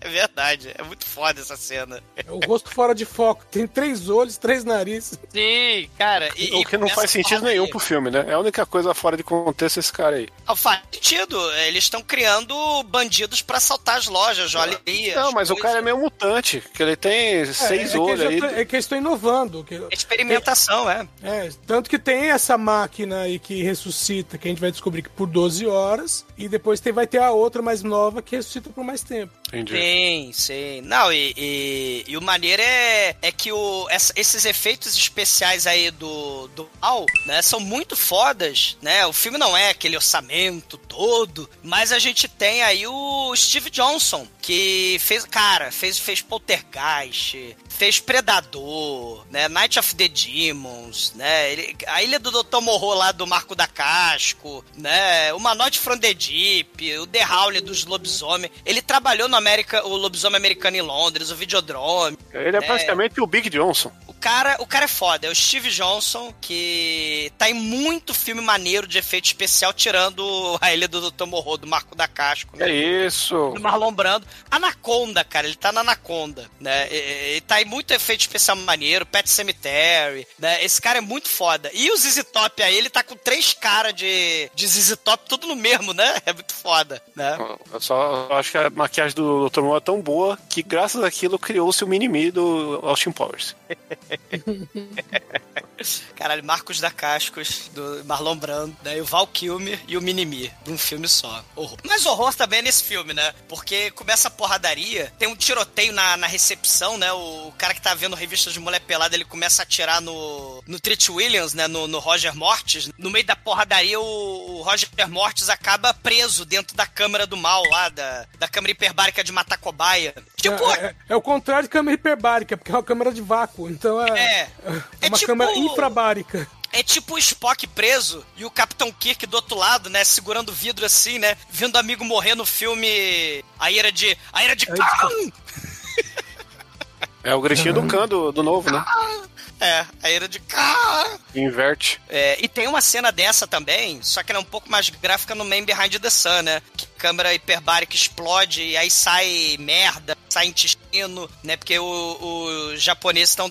É verdade, é muito foda essa cena. É o rosto fora de foco. Tem três olhos, três narizes. Sim, cara. E, o que não faz sentido nenhum pro filme, né? É a única coisa fora de contexto esse cara aí. Não faz sentido. Eles estão criando bandidos pra assaltar as lojas, olha aí. Não, as mas o coisas. cara é meio mutante, que ele tem seis é, é olhos aí. tão- é que eles estão inovando. Que, Experimentação, é. é. Tanto que tem essa máquina aí que ressuscita, que a gente vai descobrir que por 12 horas. E depois tem, vai ter a outra mais nova que ressuscita por mais tempo. Entendi. Sim, sim. Não, e, e, e o maneiro é, é que o, essa- esses efeitos especiais aí do, do mal, né, são muito fodas, né? O filme não é aquele orçamento todo, mas a gente tem aí o Steve Johnson, que fez, cara, fez, fez Poltergeist, fez Predador, né? Night of the Demons, né? Ele- a Ilha do Dr. Morro lá do Marco da Casco, né? Uma Noite from the Deep, o The Howl dos lobisomem. Ele trabalhou no América, o lobisomem americano em Londres, o Videodrome. Ele é né? praticamente o Big Johnson. O cara, o cara é foda, é o Steve Johnson, que tá em muito filme maneiro de efeito especial, tirando a Ilha do Dr. Morro, do Marco da Casco, né? É isso. do Marlon Brando. Anaconda, cara, ele tá na Anaconda, né? Ele tá em muito efeito especial maneiro, Pet Cemetery, né? Esse cara é muito foda. E o ZZ Top aí, ele tá com três caras de, de ZZ Top, tudo no mesmo, né? É muito foda, né? Eu só acho que a maquiagem do Dr. Moore é tão boa que, graças àquilo, criou-se o mini-me do Austin Powers. Caralho, Marcos da Cascos, do Marlon Brando, né? O Val Kilmer e o Minimi, de um filme só. Horror. Mas horror também é nesse filme, né? Porque começa a porradaria, tem um tiroteio na, na recepção, né? O cara que tá vendo revista de mulher pelada, ele começa a atirar no, no Trit Williams, né? No, no Roger Mortis. No meio da porradaria, o, o Roger Mortis acaba preso dentro da câmara do mal lá, da, da câmara hiperbárica de matar cobaia. Tipo, É, é- é o contrário de câmera hiperbárica, porque é uma câmera de vácuo. Então é, É. é uma É tipo- câmera infrabárica. É tipo o Spock preso e o Capitão Kirk do outro lado, né? Segurando o vidro assim, né? Vendo o amigo morrer no filme A Ira de. A Ira de Khan! É o gritinho do Khan do, do novo, né? É, a Ira de Khan! Inverte. É, e tem uma cena dessa também, só que ela é um pouco mais gráfica no Man Behind the Sun, né? Que câmera hiperbárica explode e aí sai merda, sai intestino, né? Porque o- os japoneses estão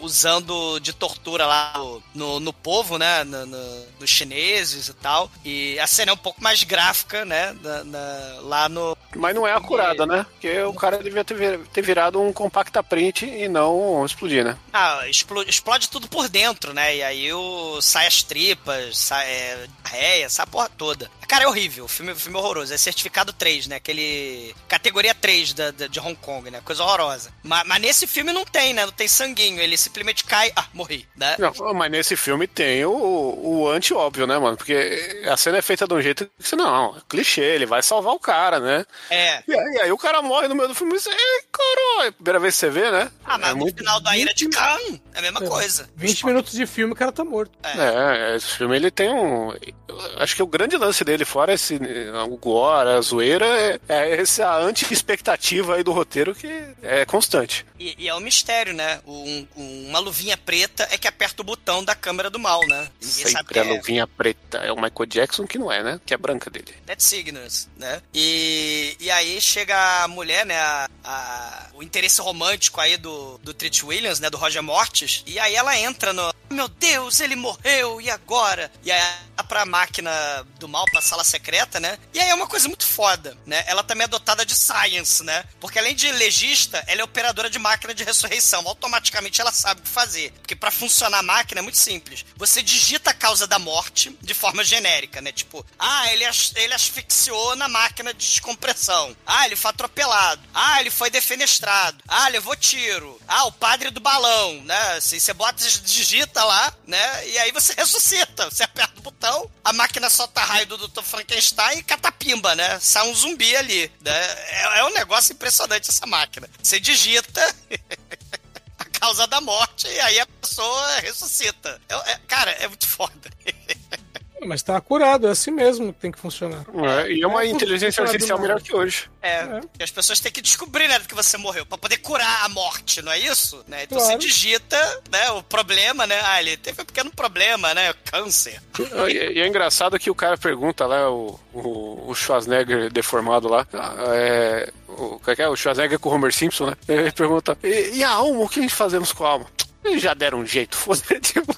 usando de tortura lá no, no, povo, né? No, no- dos chineses e tal. E a cena é um pouco mais gráfica, né? na- na- lá no. Mas não é acurada, né? Porque o cara devia ter, ter virado um compacta print e não explodir, né? Ah, explo- explode tudo por dentro, né? E aí o, sai as tripas, sai é, réia, sai a porra toda. Cara, é horrível. O filme, filme é horroroso. É certificado 3, né? Aquele. Categoria 3 da, da- de Hong Kong, né? Coisa horrorosa. Mas, mas nesse filme não tem, né? Não tem sanguinho. Ele simplesmente cai. Ah, morri, né? Não, mas nesse filme tem o, o anti-óbvio, né, mano? Porque a cena é feita de um jeito que você, não, é clichê, ele vai salvar o cara, né? É. E aí, aí o cara morre no meio do filme e você, "Ei, caralho, primeira vez que você vê, né? Ah, mas é no final da ira de Khan é a mesma É. coisa. 20 minutos de filme, o cara tá morto. É, esse filme ele tem um. Acho que o grande lance dele, fora esse o gore, a zoeira, é, é essa anti-expectativa aí do roteiro que é constante. E, e é um mistério, né? Um- um- uma luvinha preta é que aperta o botão da câmera do mal, né? Ninguém sabe Sempre a que é. luvinha preta. É o Michael Jackson que não é, né? Que é branca dele. Dead Signals, né? E, e aí chega a mulher, né? A, a- o interesse romântico aí do, do Trit Williams, né? Do Roger Mortis. E aí ela entra no. Meu Deus, ele morreu, e agora? E aí pra máquina do mal, pra sala secreta, né? E aí é uma coisa muito foda, né? Ela também é dotada de science, né? Porque além de legista, ela é operadora de máquina de ressurreição. Automaticamente ela sabe o que fazer. Porque pra funcionar a máquina é muito simples. Você digita a causa da morte de forma genérica, né? Tipo, ah, ele, as- ele asfixiou na máquina de descompressão. Ah, ele foi atropelado. Ah, ele foi defenestrado. Ah, levou tiro. Ah, o padre do balão, né? Assim, você bota, digita lá, né? E aí você ressuscita. Você aperta o botão, a máquina solta raio do Dr. Dr. Frankenstein e catapimba, né? Sai um zumbi ali. Né? É, é um negócio impressionante essa máquina. Você digita. a causa da morte e aí a pessoa ressuscita. É- é- cara, é muito foda. Mas tá curado, é assim mesmo que tem que funcionar. É, e é uma É, inteligência artificial melhor que hoje. É, e as pessoas têm que descobrir, né, que você morreu, pra poder curar a morte, não é isso? Né? Então Claro. você digita, né, o problema, né? Ah, ele teve um pequeno problema, né? Câncer. E, e é engraçado que o cara pergunta lá, o, o, o Schwarzenegger deformado lá, é, o, é que é? o Schwarzenegger com o Homer Simpson, né? Ele pergunta, e, e a alma, o que a gente fazemos com a alma? Eles já deram um jeito, foda tipo,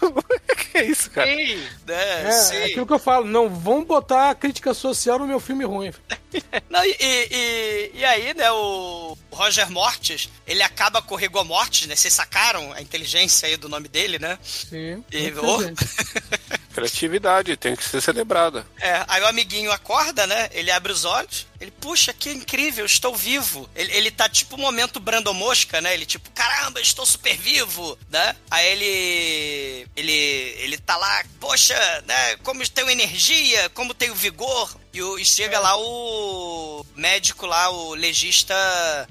que é isso, cara? Sim, né? É, sim. é aquilo que eu falo, não vão botar crítica social no meu filme ruim. Não, e, e, e- aí, né, o Roger Mortis, ele acaba com o Rigor Mortis, né? Vocês sacaram a inteligência aí do nome dele, né? Sim. E- oh. Criatividade, tem que ser celebrada. É, aí o amiguinho acorda, né? Ele abre os olhos, ele, puxa, que incrível, estou vivo. Ele, ele tá tipo um momento Brandon Mosca, né? Ele tipo, caramba, estou super vivo, né? Aí ele. Ele. Ele tá lá, poxa, né? Como tenho energia, como tenho vigor. E, o- e chega lá o médico lá, o legista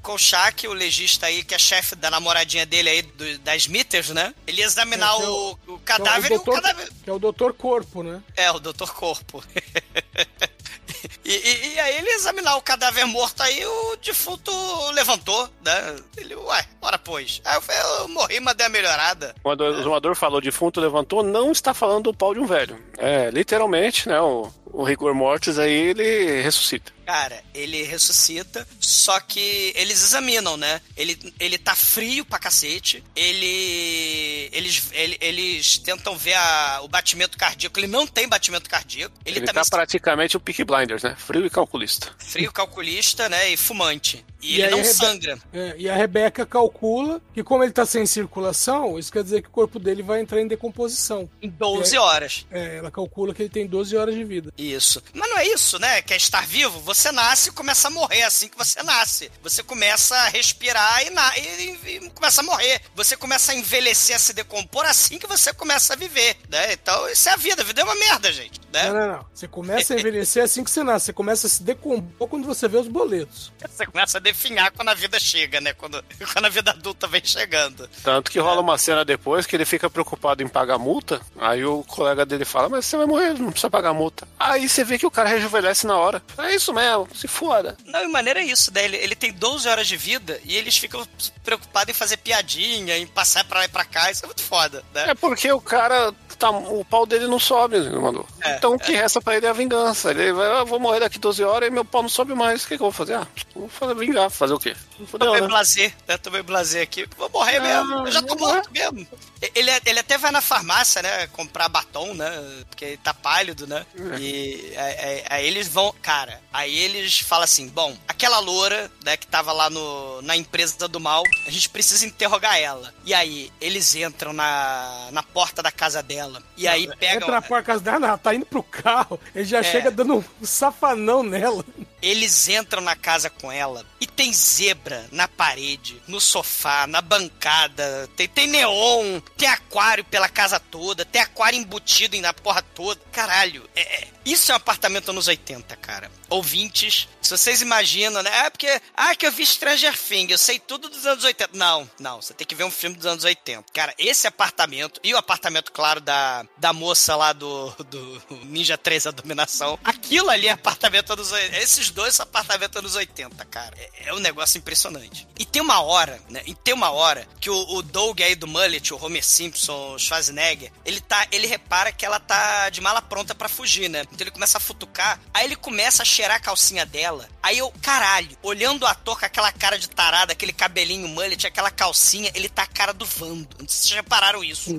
Kolchak, o legista aí que é chefe da namoradinha dele aí, do, das Smithers, né? Ele ia examinar É, é o, o- o cadáver é e o o doutor, cadáver. que é o doutor Corpo, né? É, o Dr. Corpo. e, e- e aí ele examinar o cadáver morto aí, o defunto levantou, né? Ele, ué, ora pois. Aí eu falei, eu morri, mas deu uma melhorada. Quando o exumador falou defunto levantou, não está falando do pau de um velho. É, literalmente, né, o, o rigor mortis aí, ele ressuscita. Cara, ele ressuscita, só que eles examinam, né? Ele, ele tá frio pra cacete. Ele. Eles, ele- eles tentam ver a- o batimento cardíaco. Ele não tem batimento cardíaco. Ele, Ele, também tá praticamente o Peak Blinders, né? Frio e calculista. frio, calculista, né? E fumante. E, E ele não sangra. É, e a Rebeca calcula que como ele tá sem circulação, isso quer dizer que o corpo dele vai entrar em decomposição. Em 12 E aí- horas. É, ela calcula que ele tem 12 horas de vida. Isso. Mas não é isso, né? Quer estar vivo? Você nasce e começa a morrer assim que você nasce. Você começa a respirar e, na... e- e- e começa a morrer. Você começa a envelhecer, a se decompor assim que você começa a viver, né? Então, isso é a vida. A vida é uma merda, gente. Né? Não, não, não. Você começa a envelhecer assim que você nasce. Você começa a se decompor quando você vê os boletos. Você começa a definhar quando a vida chega, né? Quando, quando a vida adulta vem chegando. Tanto que rola uma cena depois que ele fica preocupado em pagar multa. Aí o colega dele fala: Mas você vai morrer, não precisa pagar multa. Aí você vê que o cara rejuvenesce na hora. É isso mesmo, se foda. Não, e maneira é isso, né? Ele, ele tem 12 horas de vida e eles ficam preocupados em fazer piadinha, em passar pra lá e pra cá. Isso é muito foda, né? É porque o cara. Tá, o pau dele não sobe, mano. É, então o que resta pra ele é a vingança. Ele vai, ah, vou morrer daqui 12 horas e meu pau não sobe mais. O que, que eu vou fazer? Ah, vou fazer, vingar. Fazer o quê? Fudeu, meio né? blazer, né? Tô meio blazer aqui. Vou morrer mesmo. Eu já tô vou morto mesmo. Ele, ele até vai na farmácia, né? Comprar batom, né? Porque ele tá pálido, né? E aí, aí- eles vão. Cara, aí eles falam assim: bom, aquela loura, né? Que tava lá no, na empresa do mal, a gente precisa interrogar ela. E aí eles entram na, na porta da casa dela. E aí pegam. Entra na porta casa dela, não, tá indo pro carro. Ele já É. chega dando um safanão nela. Eles entram na casa com ela e tem zebra na parede, no sofá, na bancada, tem, tem neon, tem aquário pela casa toda, tem aquário embutido na porra toda. Caralho, é, é- isso é um apartamento anos 80, cara. Ouvintes, se vocês imaginam, né? É porque, ah, que eu vi Stranger Things, eu sei tudo dos anos 80. Não, não, você tem que ver um filme dos anos 80. Cara, esse apartamento, e o apartamento, claro, da, da moça lá do, do Ninja 3 A Dominação, aquilo ali é apartamento 80. Esses dois são apartamento anos 80, cara. É, é um negócio impressionante. E tem uma hora, né? E tem uma hora que o, o Doug aí do Mullet, o Homer Simpson, o Schwarzenegger, ele tá, ele repara que ela tá de mala pronta pra fugir, né? Então ele começa a futucar, aí ele começa a cheirar a calcinha dela. Aí eu, caralho, olhando o ator com aquela cara de tarada, aquele cabelinho mullet, aquela calcinha, ele tá a cara do Vando. Não sei se vocês repararam isso.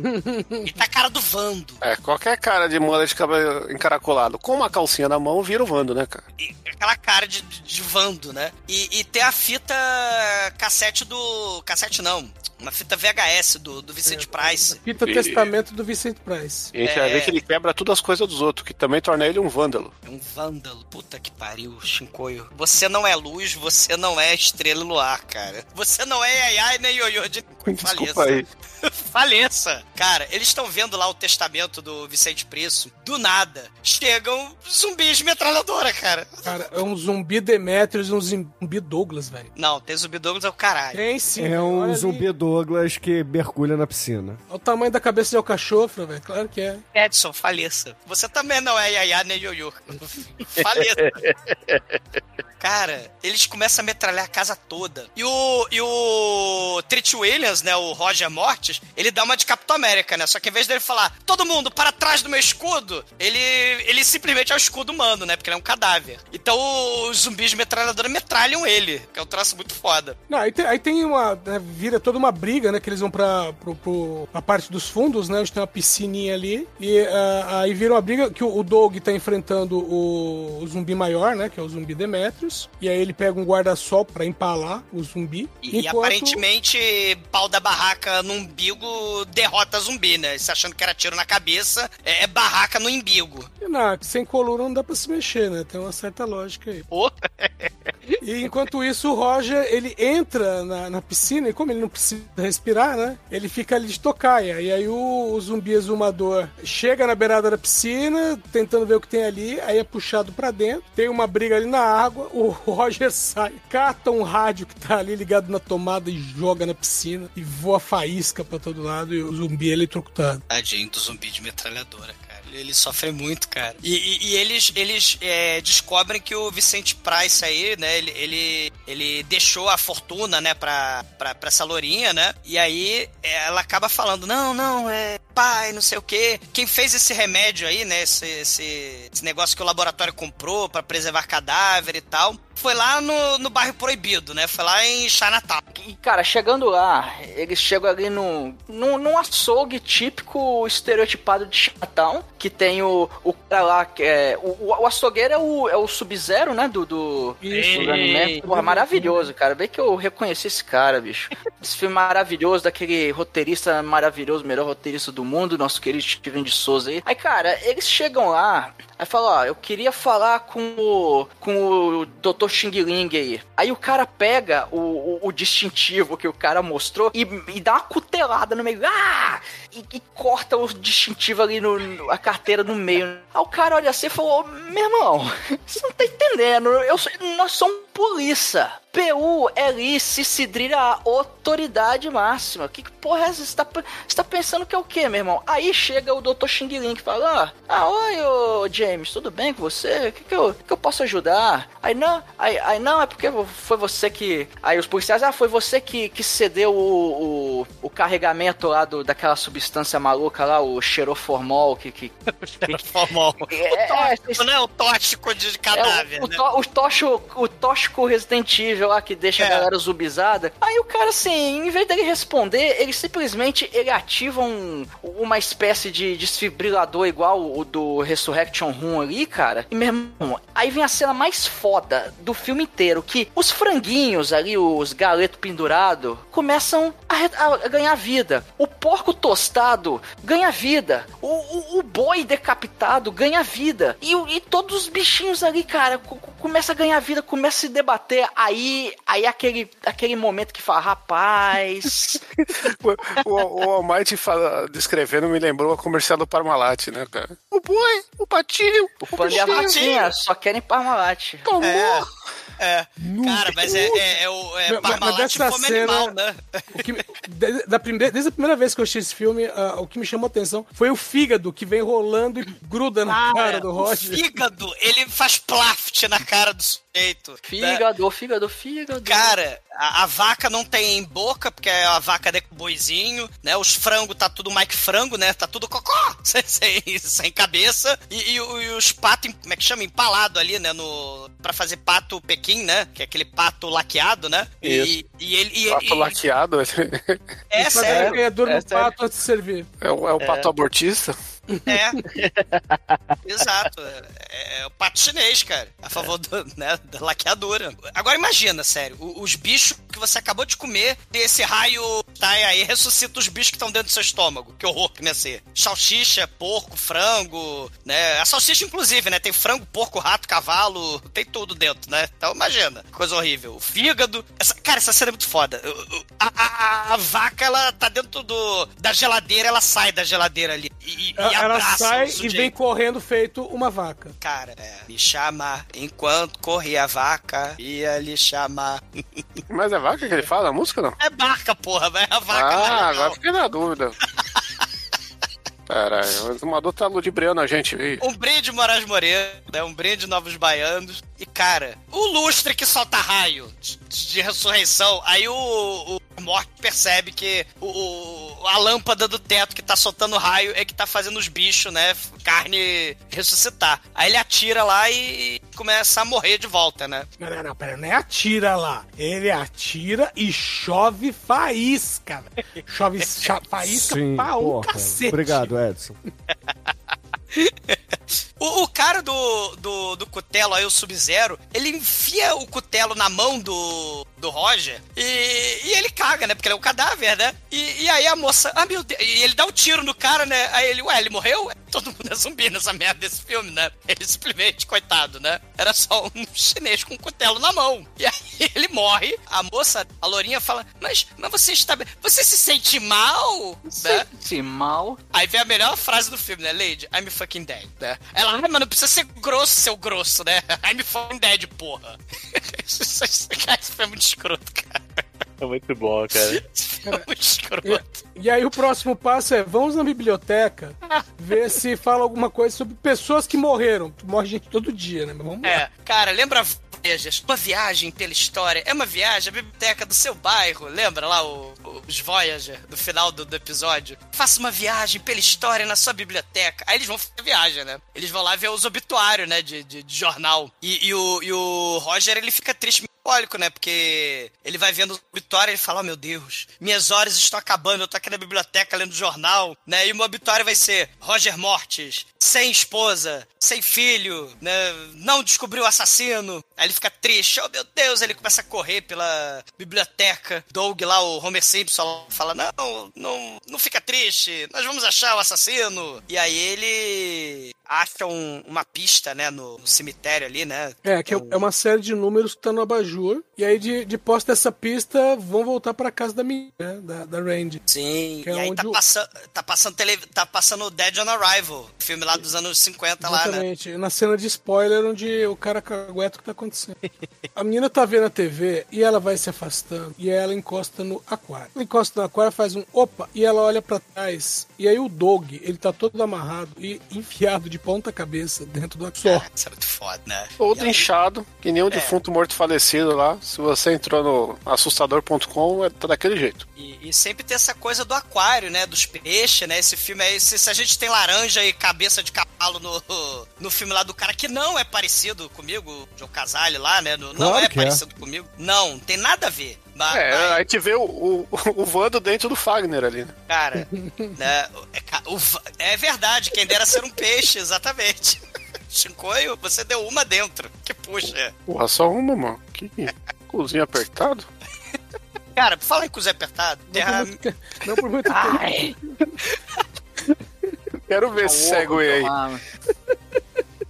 ele tá a cara do Vando. É, qualquer cara de mullet encaracolado com uma calcinha na mão vira o Vando, né, cara? E aquela cara de, de, de Vando, né? E, e tem a fita cassete do. Cassete não. Uma fita VHS do, do Vicente Price. Fita E- Testamento do Vicente Price. E a gente vai ver que ele quebra todas as coisas dos outros, que também torna ele um vândalo. É um vândalo. Puta que pariu, Shinkoio. Você não é luz, você não é estrela no ar, cara. Você não é ai ai nem ioiô de Desculpa aí. Faleça. Cara, eles estão vendo lá o testamento do Vicente Preço. Do nada, chegam zumbis de metralhadora, cara. Cara, é um zumbi Demetrius e um zumbi Douglas, velho. Não, tem zumbi Douglas é o caralho. Tem sim. É um zumbi Douglas que mergulha na piscina. Olha o tamanho da cabeça de alcachofra, velho. Claro que é. Edson, faleça. Você também não é Yaya nem Yoyo. Faleça. Cara, eles começam a metralhar a casa toda. E o, e o Trit Williams, né, o Roger Mortis, ele dá uma de Capitão América, né? Só que em vez dele falar, todo mundo para trás do meu escudo, ele, ele simplesmente é o escudo humano, né? Porque ele é um cadáver. Então os zumbis de metralhadora metralham ele, que é um troço muito foda. Não, aí tem, aí tem uma. né, vira toda uma briga, né? Que eles vão pra, pro, pro, pra parte dos fundos, né? Onde tem uma piscininha ali. E ah, aí vira uma briga que o, o Doug tá enfrentando o, o zumbi maior, né? Que é o zumbi Demetrius. E aí ele pega um guarda-sol pra empalar o zumbi. E, e aparentemente, pau da barraca no umbigo derrota zumbi, né? Se achando que era tiro na cabeça, é, é barraca no umbigo. E na, sem coluna não dá pra se mexer, né? Tem uma certa lógica aí. Ô, E enquanto isso, o Roger, ele entra na, na piscina e como ele não precisa respirar, né? Ele fica ali de tocaia. E aí o, o zumbi exumador chega na beirada da piscina, tentando ver o que tem ali, aí é puxado pra dentro. Tem uma briga ali na água, o Roger sai, cata um rádio que tá ali ligado na tomada e joga na piscina e voa faísca pra todo lado e o zumbi é eletrocutado. Tadinho do zumbi de metralhadora, Ele sofre muito, cara. E, e- e eles, eles é, descobrem que o Vicente Price aí, né? Ele, ele, ele deixou a fortuna, né, pra, pra, pra essa lourinha, né? E aí é, ela acaba falando: não, não, é pai, não sei o quê. Quem fez esse remédio aí, né? Esse, esse, esse negócio que o laboratório comprou pra preservar cadáver e tal. Foi lá no, no bairro proibido, né? Foi lá em Chinatown. E, cara, chegando lá, eles chegam ali num, num, num açougue típico estereotipado de Chinatown, que tem o, o cara lá, que é, o, o, o açougueiro é o, é o Sub-Zero, né, do, do, Isso. do anime. Porra, maravilhoso, cara. Bem que eu reconheci esse cara, bicho. Esse filme maravilhoso, daquele roteirista maravilhoso, melhor roteirista do mundo, nosso querido Steven de Souza aí. Aí, cara, eles chegam lá, aí falam, ó, eu queria falar com o, com o Dr. Xing Ling aí. Aí o cara pega o, o, o distintivo que o cara mostrou e, e dá uma cutelada no meio. Ah! E, e corta o distintivo ali no, no- a carteira no meio. Aí o cara olha assim e falou: Meu irmão, você não tá entendendo. Eu, nós somos polícia. PU é se cidrir a autoridade máxima. Que, que porra é essa? Você tá, você tá pensando que é o quê, meu irmão? Aí chega o Dr. Xing Ling que fala: Ah, ah oi, ô James, tudo bem com você? O que, que, eu, que eu posso ajudar? Aí não, aí, aí não, é porque foi você que. Aí os policiais, ah, foi você que, que cedeu o, o, o carregamento lá do, daquela substância maluca lá, o xeroformol, que. que, Formol. É, o tóxico, né? O tóxico de cadáver, é, o, o, né? o, tóxico, o tóxico Resident Evil lá que deixa É. a galera zumbizada. Aí o cara, assim, em vez dele responder, ele simplesmente ele ativa um, uma espécie de desfibrilador igual o do Resurrection Room ali, cara. E meu irmão, aí vem a cena mais foda do filme inteiro, que os franguinhos ali, os galetos pendurados, começam a, a ganhar vida. O porco tostado ganha vida. O, o, o boi decapitado ganha vida. E, e todos os bichinhos ali, cara, co- co- começa a ganhar vida, começa a se debater. Aí, aí é aquele, aquele momento que fala, rapaz. O, o, o Almighty fala, descrevendo me lembrou a comercial do Parmalat, né, cara? O boi, o patinho, O pano e a vaquinha só querem Parmalat. tomou. É. É, cara, mas é, é, é o é Mas- dessa fome cena- animal, né? O que da primeira, desde a primeira vez que eu assisti esse filme, ah, o que me chamou a atenção foi o fígado que vem rolando e gruda na cara do o Roger. fígado, ele faz plaft na cara do sujeito. né? Fígado, fígado, fígado. Cara, a, a vaca não tem boca, porque é a vaca de boizinho, né? Os frangos tá tudo Mike Frango, né? Tá tudo cocó, sem, sem, sem cabeça. E, e e os patos, como é que chama? Empalado ali, né? No, pra fazer pato Pequim, né? Que é aquele pato laqueado, né? E, e ele. E, Pato e, laqueado. é Fazer sério. é no sério. pato antes de servir. É o, é o pato abortista. É. Exato. É, é o pato chinês, cara. A favor do, né, da laqueadura. Agora imagina, sério. Os bichos que você acabou de comer, esse raio tá aí ressuscita os bichos que estão dentro do seu estômago. Que horror que ia ser. Salsicha, porco, frango, né? A salsicha, inclusive, né? Tem frango, porco, rato, cavalo, tem tudo dentro, né? Então imagina. Coisa horrível. O fígado. Essa- cara, essa cena é muito foda. A, a- a vaca, ela tá dentro do, da geladeira, ela sai da geladeira ali. E, e Ela, ela sai e vem correndo feito uma vaca. Cara, é, me chama enquanto corria a vaca, ia lhe chamar. Mas é vaca que ele fala, a música não? É barca, porra, mas a vaca não é Ah, legal. agora fiquei na dúvida. Caralho, o exumador tá ludibriando a gente aí. Um brinde Moraes Moreira, né? Um brinde Novos Baianos. E, cara, o lustre que solta raio de, de ressurreição, aí o, o Morte percebe que o, o- a lâmpada do teto que tá soltando raio é que tá fazendo os bichos, né? Carne ressuscitar. Aí ele atira lá e começa a morrer de volta, né? Não, não, não, pera, não é atira lá. Ele atira e chove faísca. Chove faísca Sim, pra um porra. cacete. Obrigado, Edson. O, o cara do, do, do cutelo aí, o Sub-Zero, ele enfia o cutelo na mão do, do Roger e, e ele caga, né? Porque ele é um cadáver, né? E, e aí a moça, ah meu Deus, e ele dá um tiro no cara, né? Aí ele, ué, ele morreu? Todo mundo é zumbi nessa merda desse filme, né? Ele simplesmente, coitado, né? Era só um chinês com um cutelo na mão. E aí ele morre, a moça, a lourinha fala, mas, mas você está bem, você se sente mal? Né? Se mal. Aí vem a melhor frase do filme, né? Lady, I'm fucking dead, né? Ela, ah, mas não precisa ser grosso, seu grosso, né? I'm fucking dead, porra. Cara, Isso foi muito escroto, cara. É muito bom, cara. Isso foi muito escroto. E aí o próximo passo é, vamos na biblioteca ver se fala alguma coisa sobre pessoas que morreram. Morre gente todo dia, né? Mas vamos lá. É, cara, lembra? Uma viagem pela história. É uma viagem à biblioteca do seu bairro. Lembra lá o- o- os Voyager do final do, do episódio? Faça uma viagem pela história na sua biblioteca. Aí eles vão fazer viagem, né? Eles vão lá ver os obituários, né? De, de- de jornal. E, e o, e o Roger, ele fica triste. Melancólico, né? Porque ele vai vendo o obituário e ele fala: oh, meu Deus, minhas horas estão acabando, eu tô aqui na biblioteca lendo jornal, né? E o meu obituário vai ser Roger Mortes, sem esposa, sem filho, né? Não descobriu o assassino. Aí ele fica triste, oh meu Deus, ele começa a correr pela biblioteca. Doug lá, o Homer Simpson, fala: Não, não, não fica triste, nós vamos achar o assassino. E aí ele acha um- uma pista, né, no cemitério ali, né? É, que é é uma série de números que tá no abajur. E aí, de, de posse dessa pista, vão voltar pra casa da minha, né? Da, da Randy. Sim, Que é e aí onde tá, o- passa, tá passando tele, tá passando Dead on Arrival, filme lá dos anos 50 lá, né? Exatamente. Na cena de spoiler, onde o cara cagueta o que tá acontecendo. A menina tá vendo a TV e ela vai se afastando. E ela encosta no aquário. Ela encosta no aquário, faz um opa, e ela olha pra trás. E aí o dog, ele tá todo amarrado e enfiado de ponta cabeça dentro do aquário. Isso é muito foda, né? Todo ela- inchado, que nem um defunto morto falecido lá. Se você entrou no assustador.com, é- tá daquele jeito. E, e sempre tem essa coisa do aquário, né? Dos peixes, né? Esse filme aí, se, se a gente tem laranja e cabeça de cavalo no, no filme lá do cara que não é parecido comigo, o Joe Casale lá, né? No- não Claro é é. parecido comigo. Não, tem nada a ver. Mas, É, mas, aí te vê o, o, o Vando dentro do Fagner ali, né? cara, né? É, é verdade, quem dera ser um peixe, exatamente. Chicoio, você deu uma dentro. Que puxa. Porra, só uma, mano. Que cozinho apertado. Cara, fala em cozinha apertado. Terra... Não por muito tempo. Quero ver esse segue aí. Tomar.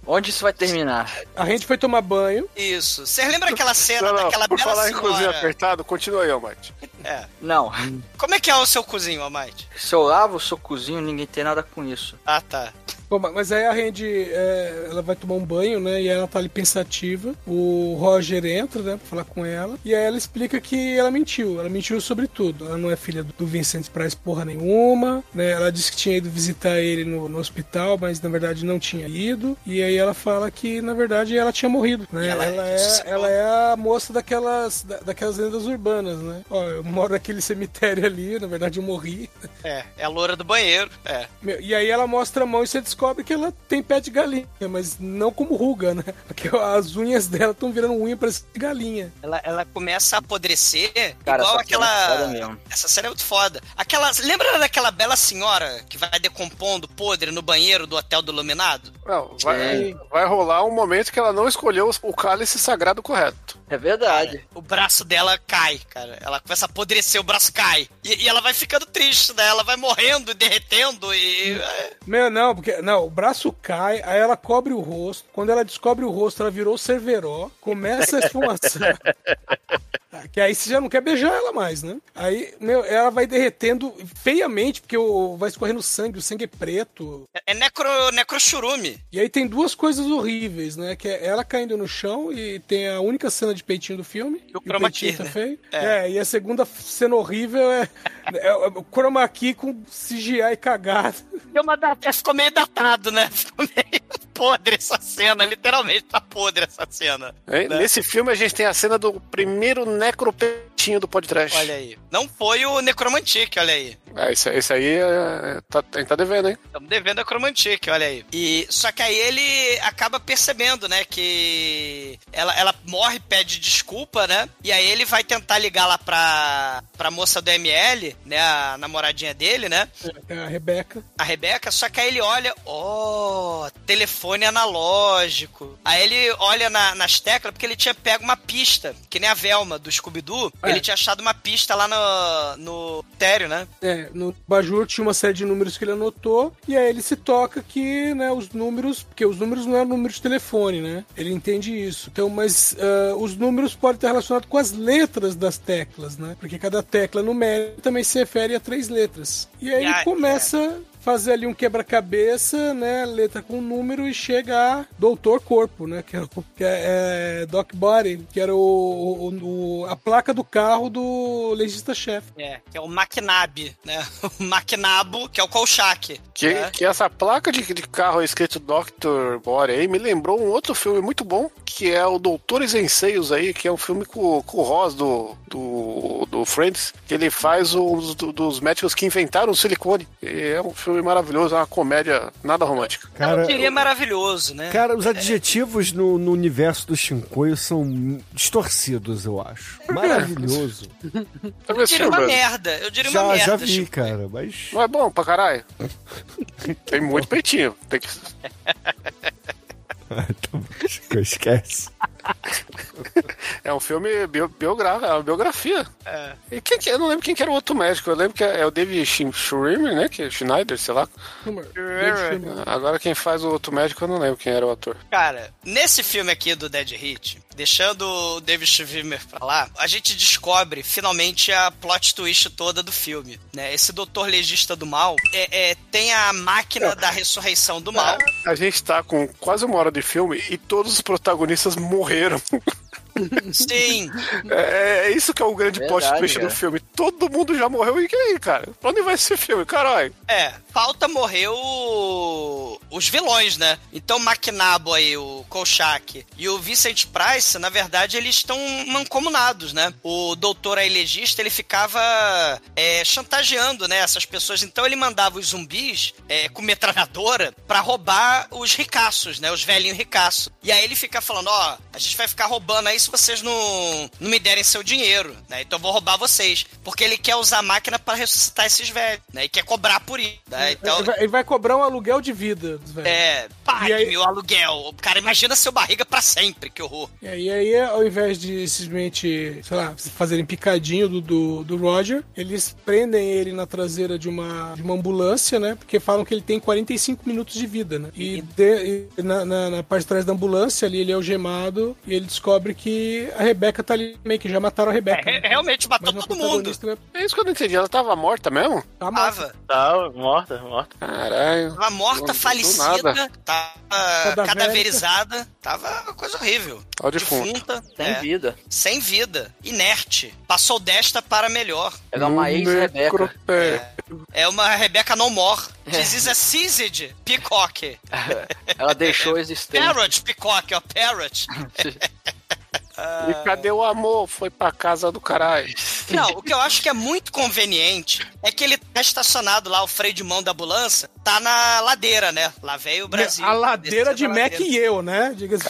Onde isso vai terminar? A gente foi tomar banho. Isso. Vocês lembram aquela cena Não, não, daquela por bela falar em cozinho senhora? apertado, continua aí, Almighty. É. Não. Como é que é o seu cozinho, Almighty? Se eu lavo, se eu cozinho, ninguém tem nada com isso. Ah, tá. Bom, ma- mas aí a Randy, é, ela vai tomar um banho, né? E ela tá ali pensativa. O Roger entra, né? Pra falar com ela. E aí ela explica que ela mentiu. Ela mentiu sobre tudo. Ela não é filha do Vincent Price porra nenhuma, né? Ela disse que tinha ido visitar ele no, no hospital, mas na verdade não tinha ido. E aí ela fala que, na verdade, ela tinha morrido, né? Ela, ela é, ela é a moça daquelas, da- daquelas lendas urbanas, né? Ó, eu moro naquele cemitério ali, na verdade eu morri. É, é a loura do banheiro. É. E aí ela mostra a mão e você descobre descobre que ela tem pé de galinha, mas não como ruga, né? Porque as unhas dela estão virando unha pra de galinha. Ela, ela começa a apodrecer Cara, igual cena é aquela. mesmo. Essa série é muito foda. Aquela. Lembra daquela bela senhora que vai decompondo podre no banheiro do hotel do Iluminado? Não, vai, vai rolar um momento que ela não escolheu o cálice sagrado correto. É verdade. O braço dela cai, cara. Ela começa a apodrecer, o braço cai. E, e ela vai ficando triste, né? Ela vai morrendo, derretendo e. é, Meu, não, porque não, o braço cai, aí ela cobre o rosto. Quando ela descobre o rosto, ela virou Cerveró, começa a esfumaçar. Que aí você já não quer beijar ela mais, né? Aí, meu, ela vai derretendo feiamente, porque o, vai escorrendo sangue, o sangue é preto. É necro, necrochurume. E aí tem duas coisas horríveis, né? Que é ela caindo no chão e tem a única cena de peitinho do filme. E o o chroma key, tá né? feio. É. É. e a segunda cena horrível é, é o chroma key com CGI cagado. Deu uma da- é, Ficou meio datado, né? Ficou meio podre essa cena. Literalmente tá podre essa cena. Hein? Né? Nesse filme a gente tem a cena do primeiro necropetinho do podcast. Olha aí. Não foi o Necromantic, olha aí. É, esse, esse aí é, tá, a gente tá devendo, hein? Estamos devendo a Necromantic, olha aí. E, só que aí ele acaba percebendo, né, que ela, ela morre, pede desculpa, né? E aí ele vai tentar ligar lá pra, pra moça do ML, né, a namoradinha dele, né? É a Rebeca. a Rebeca, só que aí ele olha, ó, telefone analógico. Aí ele olha na- nas teclas, porque ele tinha pego uma pista, que nem a Velma do Scooby-Doo, É. ele tinha achado uma pista lá no, no tério, né? É, no Bajur tinha uma série de números que ele anotou, e aí ele se toca que, né, os números, porque os números não é número de telefone, né? Ele entende isso. Então, mas ah, os números podem estar relacionados com as letras das teclas, né? Porque cada tecla numérica também se refere a três letras. E aí E a- ele começa a fazer ali um quebra-cabeça, né? Letra com número e chega a Doutor Corpo, né? Que, é, o- que é, é Doc Body, que era o, o- o- a placa do carro do legista-chefe. É, que é o Maquinab, né? O Maquinabo, que é o Kolchak. Que, né? que essa placa de, de carro escrito Dr. Bore aí me lembrou um outro filme muito bom, que é o Doutores em Seios aí, que é um filme com, com o Ross do, do, do Friends, que ele faz os do- dos médicos que inventaram o silicone. E é um filme maravilhoso, é uma comédia nada romântica. Cara, Eu diria maravilhoso, né? cara os adjetivos no, no universo do Shinkoio são distorcidos, eu acho. Maravilhoso. Eu diria filme, uma merda. Eu diria uma Já, merda. já vi, Chico. cara, mas. Não é bom pra caralho? Tem muito peitinho. Tem que... esquece. É um filme bio, biogra- é uma biografia. É. E quem que, eu não lembro quem que era o outro médico. Eu lembro que é, o David Sch- Schwimmer, né? Que é Schneider, sei lá. Agora quem faz o outro médico eu não lembro quem era o ator. Cara, nesse filme aqui do Dead Hit, deixando o David Schwimmer pra lá, a gente descobre finalmente a plot twist toda do filme, né? Esse doutor legista do mal é, é, tem a máquina da ressurreição do mal. A gente tá com quase uma hora de filme e todos os protagonistas morreram. Sim, É, é isso que é o grande plot Verdade, twist do é. filme. Todo mundo já morreu. E que aí, cara? Pra onde vai esse filme? Caralho. é. Falta morrer o... os vilões, né? Então, o Maquinabo aí, o Kolchak e o Vincent Price, na verdade, eles estão mancomunados, né? O doutor aí legista, ele ficava é, chantageando, né, essas pessoas. Então, ele mandava os zumbis é, com metralhadora pra roubar os ricaços, né? Os velhinhos ricaços. E aí ele fica falando, ó, a gente vai ficar roubando aí se vocês não, não me derem seu dinheiro, né? Então eu vou roubar vocês. Porque ele quer usar a máquina pra ressuscitar esses velhos, né? E quer cobrar por isso, né? Então, ele, vai, ele vai cobrar um aluguel de vida dos velhos. é, pague aí- meu aluguel. Cara, imagina seu barriga pra sempre, que horror. E aí, aí, ao invés de simplesmente, sei lá, fazerem picadinho do, do, do Roger, eles prendem ele na traseira de uma, de uma ambulância, né? Porque falam que ele tem 45 minutos de vida, né? E, de- e na, na, na parte de trás da ambulância, ali, ele é algemado e ele descobre que a Rebeca tá ali, meio que já mataram a Rebeca. É, né? realmente matou todo mundo. né, É isso que eu não entendi. Ela tava morta mesmo? Tá morta. Tava, morta, morta. Caralho. tava morta, do falecida, nada. tava cadaverizada, tava uma coisa horrível. Defunto. Defunta, Tem é, vida. sem vida, inerte. Passou desta para melhor. Ela é uma ex-Rebeca. Necropé. É uma Rebeca No More. This is a seized peacock. Ela deixou a existência. Parrot peacock, ó, parrot. E cadê o amor? Foi pra casa do caralho. Não, o que eu acho que é muito conveniente é que ele tá estacionado lá, o freio de mão da ambulância, tá na ladeira, né? Lá veio o Brasil. A ladeira de Mac ladeira. e eu, né? Diga-se.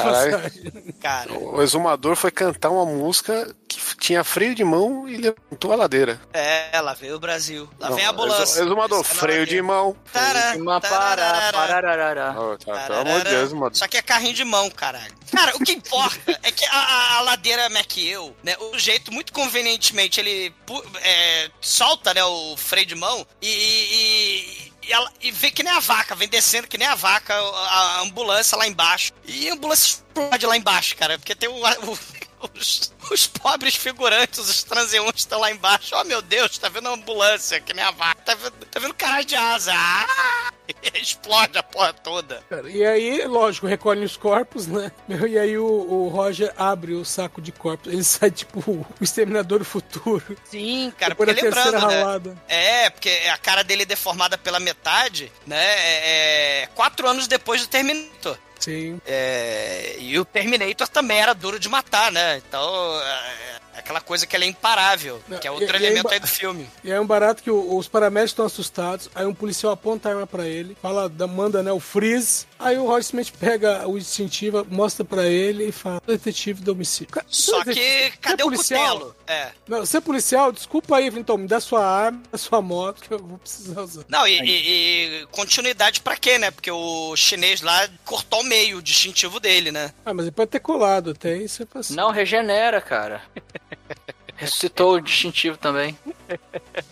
Cara, O exumador foi cantar uma música que tinha freio de mão e levantou a ladeira. é, lá veio o Brasil. Lá Não, vem a ambulância. exu- Exumador, a freio de mão. Tará, Uma para. Oh, tá, pelo amor de Deus. Só que é carrinho de mão, caralho. Cara, o que importa é que a, a- a ladeira Mac-Eu, né? O jeito, muito convenientemente, ele é, solta, né, o freio de mão e... e- e ela- e vem que nem a vaca, vem descendo que nem a vaca, a, a ambulância lá embaixo. E a ambulância explode lá embaixo, cara, porque tem o, o- os, os pobres figurantes, os transeuntes estão lá embaixo. Oh, meu Deus, tá vendo a ambulância, que nem a vaca. Tá vendo, tá vendo caralho de asa. Ah! Explode a porra toda. E aí, lógico, recolhem os corpos, né? E aí o, o Roger abre o saco de corpos. Ele sai tipo o Exterminador do Futuro. Sim, cara, Depois porque lembrando, né? ralada. É, porque a cara dele é deformada pela metade, né? É, é quatro anos depois do Terminator. Sim. É, e o Terminator também era duro de matar, né? Então, é, é aquela coisa que ele é imparável, Não, que é e- outro e aí elemento ba- aí do filme. E aí é um barato que o- os paramédicos estão assustados. Aí um policial aponta a arma pra ele, fala, da- manda né, o freeze. Aí o Roger Smith pega o distintivo, mostra pra ele e fala: detetive do homicídio. Só é que, cadê é o policial? cutelo? É. Não, você é policial, desculpa aí, então, me dá sua arma, dá sua moto, que eu vou precisar usar. Não, e, e- e continuidade pra quê, né? Porque o chinês lá cortou o meio, o distintivo dele, né? Ah, mas ele pode ter colado até isso é fácil. Não, regenera, cara. Ressuscitou o distintivo também.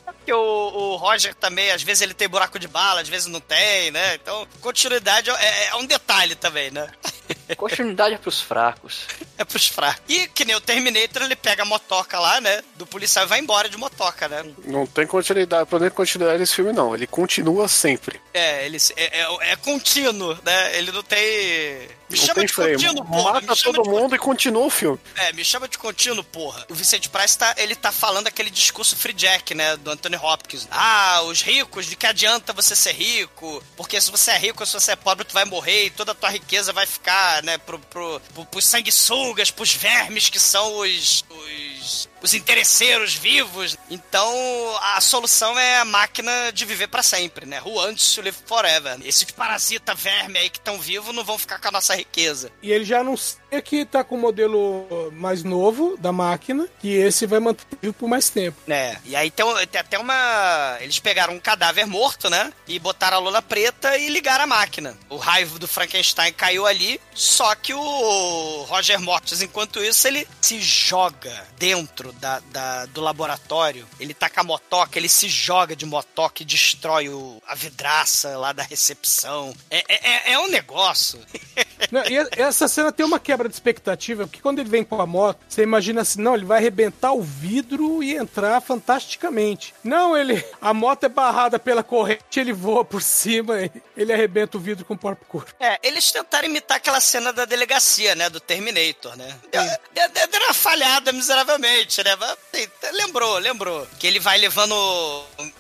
Porque o, o Roger também, às vezes ele tem buraco de bala, às vezes não tem, né? Então, continuidade é, é um detalhe também, né? Continuidade é pros fracos. É pros fracos. E que nem o Terminator, ele pega a motoca lá, né? Do policial e vai embora de motoca, né? Não tem continuidade, pra nem continuidade esse filme, não. Ele continua sempre. É, ele é, é, é contínuo, né? Ele não tem. Me não chama de freio. contínuo, porra. Mata todo de mundo e continua o filme. É, me chama de contínuo, porra. O Vicente Price tá, ele tá falando aquele discurso Free Jack, né, do Anthony Hopkins. Ah, os ricos, de que adianta você ser rico? Porque se você é rico se você é pobre, tu vai morrer e toda a tua riqueza vai ficar, né, pro, pro, pro, pros sanguessugas, pros vermes que são os, os, os interesseiros vivos. Então, a solução é a máquina de viver pra sempre, né? Who wants to live forever? Esses parasita verme aí que estão vivos não vão ficar com a nossa riqueza. E ele já anuncia que tá com o modelo mais novo da máquina, que esse vai manter vivo por mais tempo. É, e aí tem, tem até uma. Eles pegaram um cadáver morto, né? E botaram a lona preta e ligaram a máquina. O raio do Frankenstein caiu ali, só que o Roger Mortis, enquanto isso, ele se joga dentro da, da- do laboratório. Ele tá com a motoca, ele se joga de motoca e destrói o- a vidraça lá da recepção. É, é, é- é um negócio. Não, essa cena tem uma quebra de expectativa, porque quando ele vem com a moto, você imagina assim, não, ele vai arrebentar o vidro e entrar fantasticamente. Não, ele. A moto é barrada pela corrente, ele voa por cima, e ele arrebenta o vidro com o próprio corpo. É, eles tentaram imitar aquela cena da delegacia, né? Do Terminator, né? Deu, deu- deu- deu uma falhada miseravelmente, né? Mas, assim, lembrou, lembrou. Que ele vai levando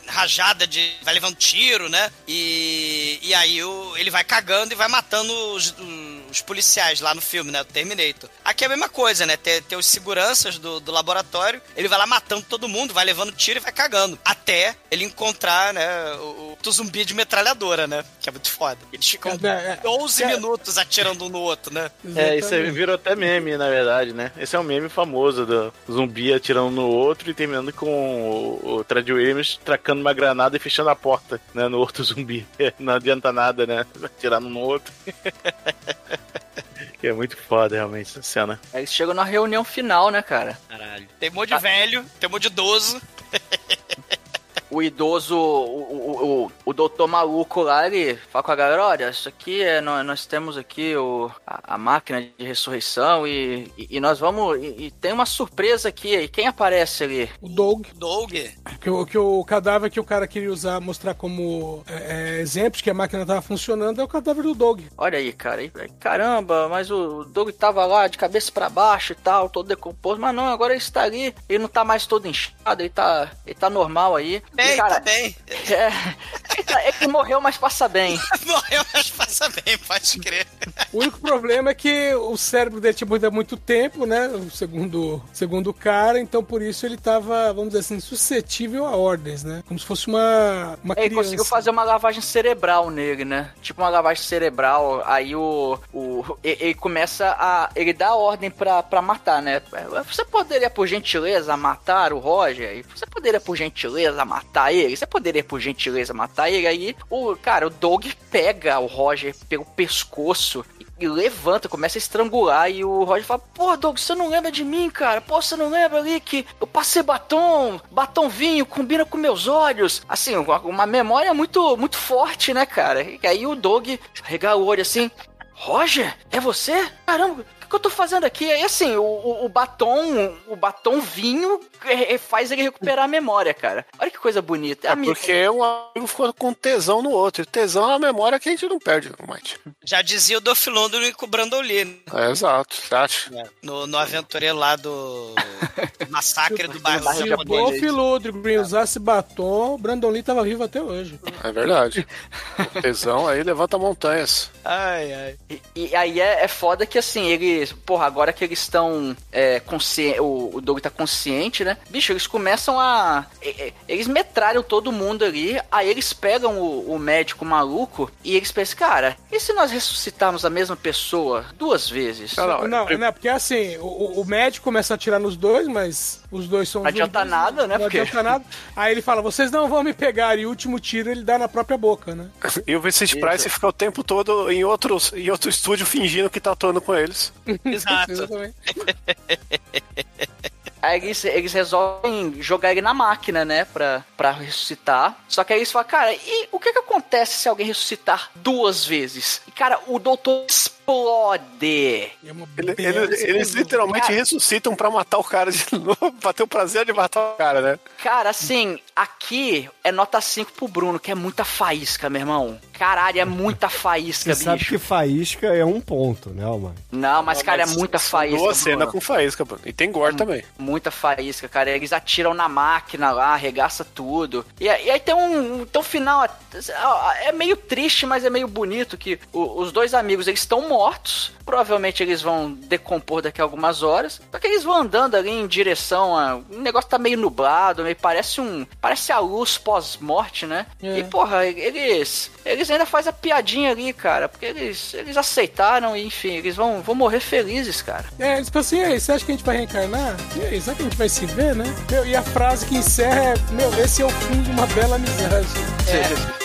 rajada de. vai levando tiro, né? E, e aí o, ele vai cagando e vai matando os, os policiais lá no filme, né? Do Terminator. Aqui é a mesma coisa, né? Tem, tem os seguranças do, do laboratório, ele vai lá matando todo mundo, vai levando tiro e vai cagando. Até ele encontrar, né? O, o zumbi de metralhadora, né? Que é muito foda. Eles ficam É, é, 12 é. minutos atirando um no outro, né? É, isso virou até meme, na verdade, né? Esse é um meme famoso do zumbi atirando no outro e terminando com o, o Trad Williams tracando uma granada e fechando a porta, né? No outro zumbi. Não adianta nada, né? Atirar um no outro. que é muito foda, realmente, essa cena. Aí eles chegam na reunião final, né, cara? Caralho. Tem um monte de velho, tem um monte de idoso. O idoso, o, o, o, o doutor maluco lá, ele fala com a galera, olha, isso aqui é, nós, nós temos aqui o, a, a máquina de ressurreição e, e, e nós vamos, e, e tem uma surpresa aqui, e quem aparece ali? O Doug, Doug. que, o- que o cadáver que o cara queria usar, mostrar como é, é, exemplo de que a máquina tava funcionando, é o cadáver do Doug. Olha aí, cara, e, caramba, mas o Doug tava lá de cabeça pra baixo e tal, todo decomposto, mas não, agora ele está ali, ele não tá mais todo inchado, ele tá, ele tá normal aí. Bem, cara, tá bem. É, Ele morreu, mas passa bem. Morreu, mas passa bem, pode crer. O único problema é que o cérebro dele tinha morrido há muito tempo, né? Segundo, segundo o cara, então por isso ele tava, vamos dizer assim, suscetível a ordens, né? Como se fosse uma, uma Ele criança. conseguiu fazer uma lavagem cerebral nele, né? Tipo uma lavagem cerebral. Aí o. o ele começa a. Ele dá a ordem pra, pra matar, né? Você poderia, por gentileza, matar o Roger? Você poderia, por gentileza, matar ele? Você poderia, por gentileza, matar ele? Aí o. Cara, o Doug pega o Roger pelo pescoço. e- levanta, começa a estrangular. E o Roger fala: Pô, Doug, você não lembra de mim, cara? Pô, você não lembra ali que eu passei batom, batom vinho, combina com meus olhos. Assim, uma, memória muito, muito forte, né, cara? E aí o Doug regala o olho assim: Roger, é você? Caramba, o que, eu tô fazendo aqui? E assim, o, o, o batom, o batom vinho é, é, faz ele recuperar a memória, cara. Olha que coisa bonita. É porque um amigo ficou com tesão no outro. E tesão é uma memória que a gente não perde, Mike. Já dizia o Dolph Lundgren com o Brandon Lee, né? É, exato, você acha? no, no aventureiro lá do massacre do bairro Se o. Dolph Lundgren usasse batom, o Brandon Lee tava vivo até hoje. É verdade. O tesão aí levanta montanhas. Ai, ai. E, e aí é, é foda que assim, eles. Porra, agora que eles estão é, consciente. O, o Doug tá consciente, né? Bicho, eles começam a. Eles metralham todo mundo ali. Aí eles pegam o, o médico maluco e eles pensam, cara, e se nós ressuscitarmos a mesma pessoa duas vezes? Não, não, Não, não, porque assim, o, o médico começa a atirar nos dois, mas os dois são Não adianta nada, né, Não porque- adianta nada. Aí ele fala, vocês não vão me pegar, e o último tiro ele dá na própria boca, né? E o Vincent Price fica o tempo todo em, outros, em outro estúdio fingindo que tá atuando com eles. Exato. Aí eles, eles resolvem jogar ele na máquina, né? Pra, pra ressuscitar. Só que aí eles falam, cara, e o que que acontece se alguém ressuscitar duas vezes? E, cara, o doutor explode. É Ele- ele- eles explosão. literalmente Cara. ressuscitam pra matar o cara de novo, pra ter o prazer de matar o cara, né? Cara, assim, aqui é nota 5 pro Bruno, que é muita faísca, meu irmão. Caralho, é muita faísca, Você sabe bicho. que faísca é um ponto, né, mano? Não, mas, cara, é muita São faísca. Duas cenas Bruno. com faísca, mano. E tem gore também. Muita faísca, cara. Eles atiram na máquina lá, arregaça tudo. E, aí- e aí tem um, tem um final. É meio triste, mas é meio bonito que o- os dois amigos eles estão mortos. Provavelmente eles vão decompor daqui a algumas horas. Só que eles vão andando ali em direção a. O negócio tá meio nublado, meio parece um. Parece a luz pós-morte, né? É. E, porra, eles. Eles ainda fazem a piadinha ali, cara. Porque eles, eles aceitaram e, enfim, eles vão, vão morrer felizes, cara. É, eles falam assim, e aí, você acha que a gente vai reencarnar? E aí, será que a gente vai se ver, né? Meu, e a frase que encerra é, meu, esse é o fim de uma bela amizade.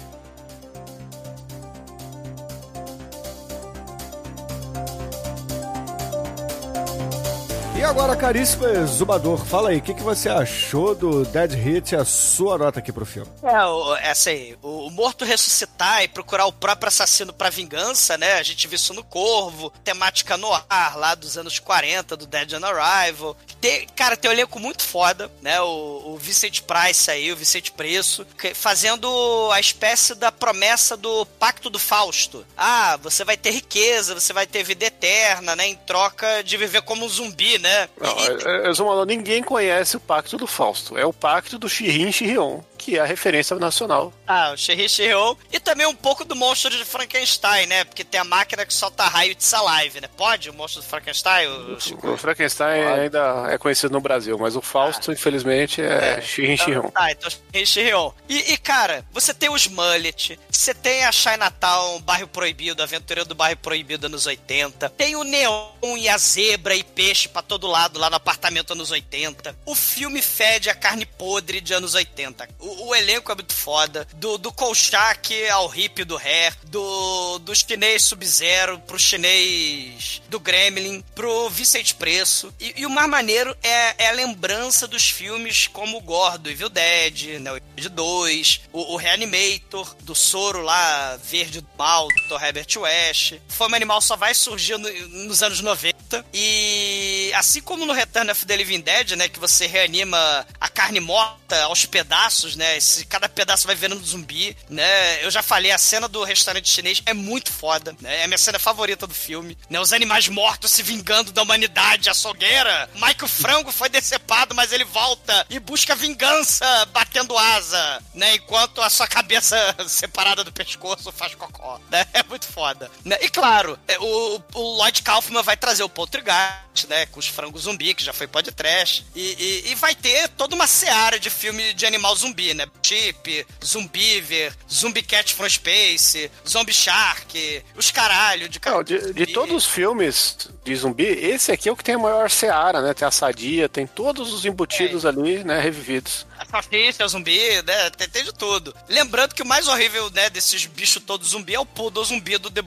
E agora, caríssimo exumador, fala aí, o que, que você achou do Dead Hit e a sua nota aqui pro filme? É, o, essa aí, o, o morto ressuscitar e procurar o próprio assassino pra vingança, né? A gente viu isso no Corvo, temática no ar lá dos anos 40, do Dead on Arrival. Tem, cara, tem um elenco muito foda, né? O, o Vicente Price aí, o Vicente Preço, que- fazendo a espécie da promessa do Pacto do Fausto. Ah, você vai ter riqueza, você vai ter vida eterna, né? Em troca de viver como um zumbi, né? E- é, é, Exumador, ninguém conhece o pacto do Fausto. É o pacto do Shirin Shirion, que é a referência nacional. Ah, o Shirion. E também um pouco do monstro de Frankenstein, né? Porque tem a máquina que solta raio de salive, né? Pode o monstro do Frankenstein? O... O Frankenstein ainda é conhecido no Brasil, mas o Fausto, infelizmente, é, Shirin Shirion. Ah, então Sherry Shirion. E, e, cara, você tem os Mullet, você tem a Chinatown, Bairro Proibido, Aventureiro do Bairro Proibido anos 80, tem o Neon e a zebra e peixe pra todo lado lá no apartamento anos 80. O filme fede a carne podre de anos 80. O, o elenco é muito foda. Do, do Kolchak ao hippie do Hair, do, do chinês Sub-Zero pro chinês do Gremlin, pro Vicente Preço. E, e o mais maneiro é, é a lembrança dos filmes como o Gordo, Evil Dead, né, o Evil Dead 2, o, o Reanimator, do Soro lá, Verde do Mal, do Dr. Herbert West. Fome Animal só vai surgir no- nos anos 90. E assim como no Return of the Living Dead, né, que você reanima a carne morta aos pedaços, né? Esse, cada pedaço vai virando zumbi, né? Eu já falei, a cena do restaurante chinês é muito foda, né? É a minha cena favorita do filme, né? Os animais mortos se vingando da humanidade, açougueira. Mike o frango foi decepado, mas ele volta e busca vingança batendo asa, né? Enquanto a sua cabeça separada do pescoço faz cocó, né? É muito foda. Né? E claro, é, o, o Lloyd Kaufman vai trazer o Poltergeist, né? Com os frangos zumbi, que já foi podcast. E, e, e vai ter toda uma seara de filme de animal zumbi, né? Chip, Zumbiver, Zumbi Cat from Space, Zombie Shark, os caralho de de, de todos os filmes de zumbi, esse aqui é o que tem a maior seara, né? Tem a sadia, tem todos os embutidos ali, né? Revividos. Salsicha, zumbi, né? Tem, tem de tudo. Lembrando que o mais horrível, né, desses bichos todos zumbi é o poodle zumbi do The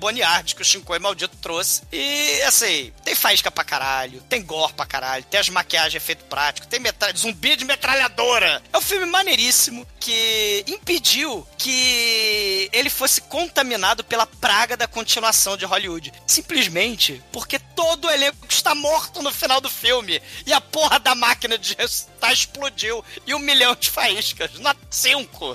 que o Shinkoi maldito trouxe. E, assim, tem faísca pra caralho, tem gore pra caralho, tem as maquiagens efeito prático, tem metra... zumbi de metralhadora. É um filme maneiríssimo que impediu que ele fosse contaminado pela praga da continuação de Hollywood. Simplesmente porque todo o elenco está morto no final do filme. E a porra da máquina de ressuscitar explodiu. E um milhão de faíscas. Nota 5.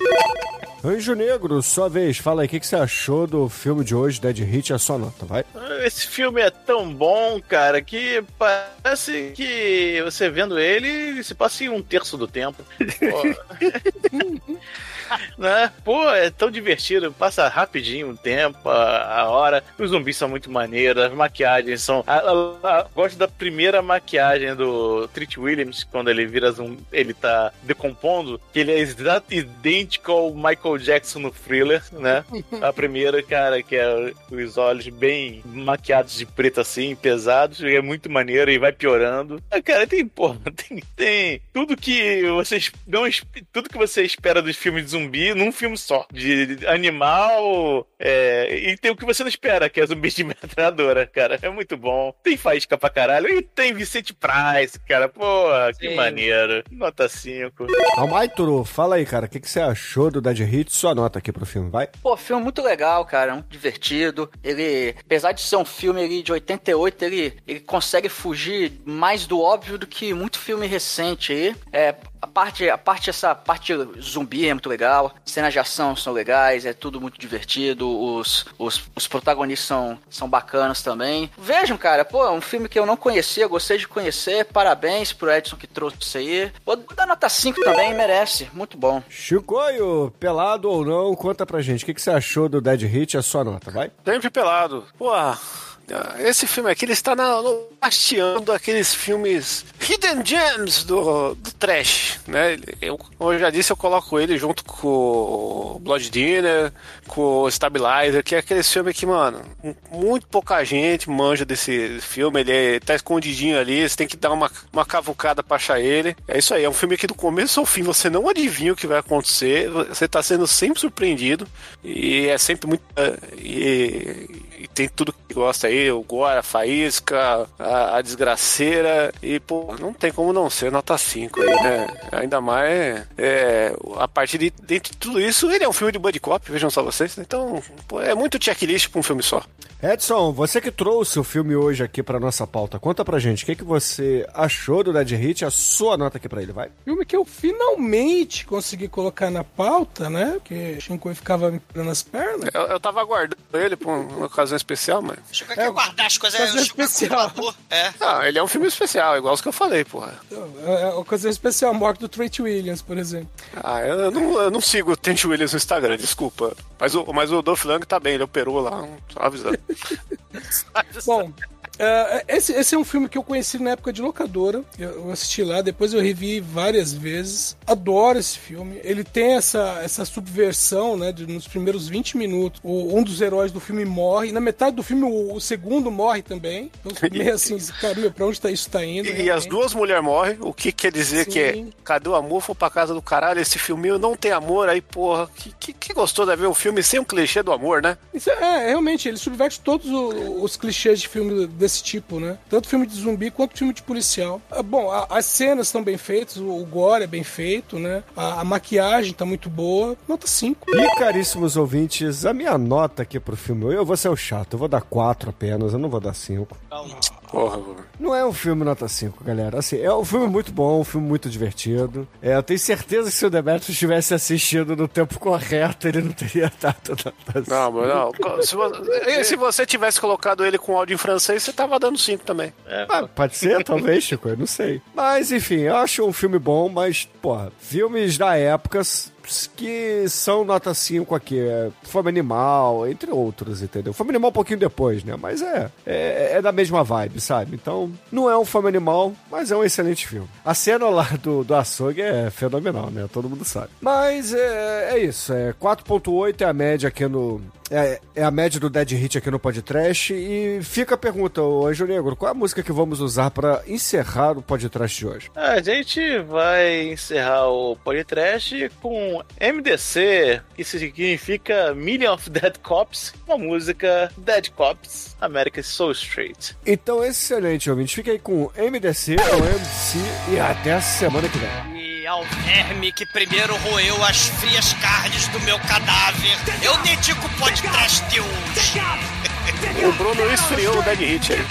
Anjo Negro, sua vez, fala aí, o que, que você achou do filme de hoje, Dead Hit, a sua nota, vai? Esse filme é tão bom, cara, que parece que você vendo ele se passa em um terço do tempo. Pô. né? Pô, é tão divertido, passa rapidinho o tempo, a, a hora. Os zumbis são muito maneiros, as maquiagens são. A, a, gosto da primeira maquiagem do Treat Williams, quando ele vira zumbi, ele tá decompondo, que ele é idêntico ao Michael Jackson no thriller, né? A primeira, cara, que é os olhos bem maquiados de preto assim, pesados, é muito maneiro e vai piorando. Ah, cara, tem, pô, tem, tem tudo que vocês não tudo que você espera dos filmes de zumbi num filme só. De animal. É, e tem o que você não espera, que é zumbi de metralhadora, cara. É muito bom. Tem faísca pra caralho. E tem Vicente Price, cara. Pô, que maneiro. Nota 5. Almaituro, fala aí, cara, o que, que você achou do Dead Hit? Sua nota aqui pro filme, vai? Pô, filme muito legal, cara, muito divertido. Ele, apesar de ser um filme ali de 88, ele, ele consegue fugir mais do óbvio do que muito filme recente aí. É, a parte, a parte, essa parte zumbi é muito legal, cenas de ação são legais, é tudo muito divertido, os, os, os protagonistas são, são bacanas também. Vejam, cara, pô, é um filme que eu não conhecia, gostei de conhecer, parabéns pro Edson que trouxe isso aí. Vou dar nota 5 também, merece, muito bom. Chicoio, pelado ou não, conta pra gente, o que, que você achou do Dead Hit? A sua nota, vai? Sempre pelado. Pô, esse filme aqui, ele está na, no, hasteando aqueles filmes Hidden Gems do, do trash, né? Eu, eu já disse, eu coloco ele junto com o Blood Dinner, com o Stabilizer, que é aquele filme que, mano, muito pouca gente manja desse filme, ele é, tá escondidinho ali, você tem que dar uma, uma cavucada pra achar ele. É isso aí, é um filme que do começo ao fim você não adivinha o que vai acontecer, você tá sendo sempre surpreendido, e é sempre muito... é, E, e tem tudo que gosta aí, o gore, a faísca, a, a desgraceira, e, pô, não tem como não ser nota 5 aí, né? Ainda mais, é, a partir de, de tudo isso, ele é um filme de buddy cop, vejam só vocês, então, pô, é muito checklist pra um filme só. Edson, você que trouxe o filme hoje aqui pra nossa pauta, conta pra gente, o que, que você achou do Dead Hit? A sua nota aqui pra ele, vai? Filme que eu finalmente consegui colocar na pauta, né? Porque o Shinkoi ficava me pegando as pernas. Eu, eu tava aguardando ele pra uma ocasião especial, mas... Chico quer guardar as coisas. Chico é especial. É. Ah, ele é um filme especial, igual os que eu falei, porra. É uma coisa especial, a morte do Trent Williams, por exemplo. Ah, eu, eu não, eu não sigo o Trent Williams no Instagram, desculpa. Mas o, mas o Dolph Lundgren tá bem, ele operou lá, só avisando. Bom, é, esse, esse é um filme que eu conheci na época de locadora. Eu, eu assisti lá, depois eu revi várias vezes. Adoro esse filme. Ele tem essa, essa subversão, né? de- nos primeiros 20 minutos, o- um dos heróis do filme morre. Na metade do filme, o, o segundo morre também. Então, meio assim, caramba, pra onde tá, isso tá indo? E, e as duas mulheres morrem, o que quer dizer que é Sim. cadê o amor? Foi pra casa do caralho, esse filminho não tem amor, aí porra, que, que, que gostoso de ver um filme sem um clichê do amor, né? Isso é, é, realmente, ele subverte todos o- os clichês de filme desse tipo, né? Tanto filme de zumbi quanto filme de policial. Ah, Bom, a- as cenas estão bem feitas, o, o gore é bem feito, né? A, a maquiagem tá muito boa. Nota 5. E caríssimos ouvintes, a minha nota aqui pro filme, eu vou ser o chato, eu vou dar 4 apenas, eu não vou dar 5. Calma. Porra, Não é um filme nota 5, galera. Assim, é um filme muito bom, um filme muito divertido. É, eu tenho certeza que se o Demetrius tivesse assistido no tempo correto, ele não teria dado nota 5. Não, mas não. Se você, se você tivesse colocado ele com áudio em francês, você tava dando 5 também. Ah, pode ser, talvez, Chico, eu não sei. Mas, enfim, eu acho um filme bom, mas, porra, filmes da época que são nota 5 aqui, é Fome Animal, entre outros, entendeu? Fome Animal um pouquinho depois, né? Mas é, é, é da mesma vibe, sabe? Então, não é um Fome Animal, mas é um excelente filme. A cena lá do, do açougue é fenomenal, né? Todo mundo sabe. Mas é, é isso, é 4.8 é a média aqui no, é, é a média do Dead Hit aqui no podcast. E fica a pergunta, ô Anjo Negro, qual é a música que vamos usar para encerrar o podcast de hoje? A gente vai encerrar o podcast com MDC, que significa Million of Dead Cops, uma música Dead Cops, America's So Straight. Então, excelente, ouvinte. Fica aí com MDC ou MC e até a semana que vem. Ao verme que primeiro roeu as frias carnes do meu cadáver, eu dedico o podcast de hoje. O Bruno esfriou o Dead Hit aí.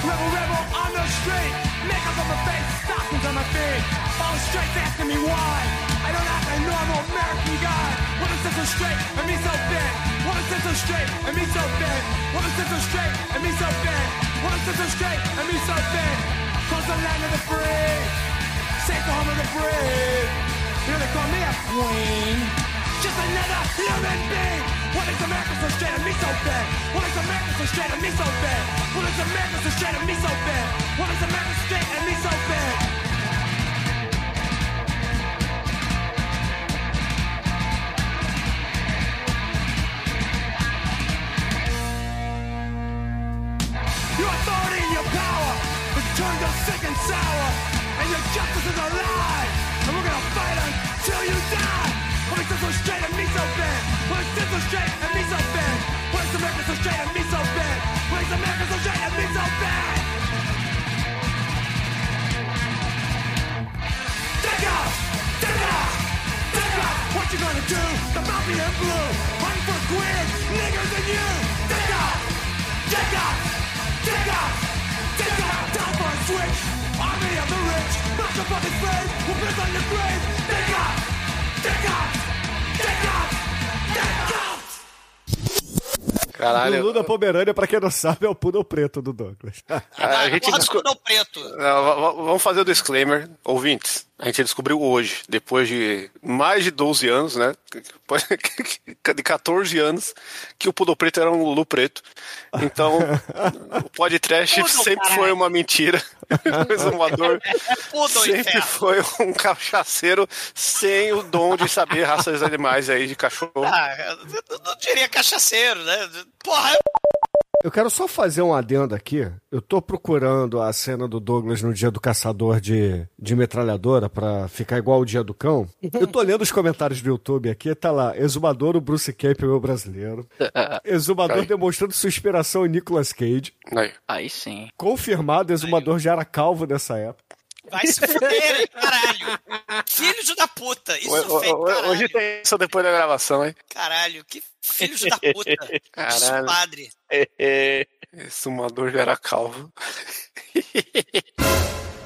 Rebel, rebel on the street. Makeup on my face, stockings on my feet. All the straights asking me why. I don't act like a normal American guy. What is this so straight and me so thin? What is this so straight and me so thin? What is this so straight and me so thin? What is this so straight and me so thin? Close the land of the free. Safe the home of the brave. You know they call me a queen. Just another human being. What makes America so straight and me so thin? What makes America so straight and me so thin? What makes America so straight and me so thin? What makes America straight and me so thin? Your authority and your power has turned us sick and sour, and your justice is a lie. And we're gonna fight until you die. What makes so straight and me so bad? What makes so straight and me so bad? Makes America so straight and me so bad? Makes America so straight and me so bad? Take off! Take! What you gonna do? The mafia in blue, hunting for queers, niggers and you. Take off! Take off! Take off! Switch! Army of the rich! Up on this! We'll piss on your grave! Take off! Take off! Caralho. Lulu da Pomerânia, pra quem não sabe, é o Poodle Preto do Douglas. A gente discu- Poodle preto. Não, va- va- vamos fazer o disclaimer, ouvintes. A gente descobriu hoje, depois de mais de 12 anos, né? De 14 anos, que o Poodle Preto era um Lulu Preto. Então, o podcast sempre caralho. foi uma mentira. O exumador sempre inferno. foi um cachaceiro sem o dom de saber raças animais aí de cachorro. Ah, eu eu não diria cachaceiro, né? Porra, eu... Eu quero só fazer um adendo aqui. Eu tô procurando a cena do Douglas no dia do caçador de, de metralhadora pra ficar igual o dia do cão. Eu tô lendo os comentários do YouTube aqui, tá lá, exumador o Bruce Campbell brasileiro. Exumador Aí. demonstrando sua inspiração em Nicolas Cage. Aí. Aí sim. Confirmado, exumador já era calvo nessa época. Vai se fuder, caralho. Filhos da puta. Isso ho- caralho. Hoje tem isso depois da gravação, hein? Caralho, que filhos da puta. Isso, Caralho. padre. Esse sumador já era calvo.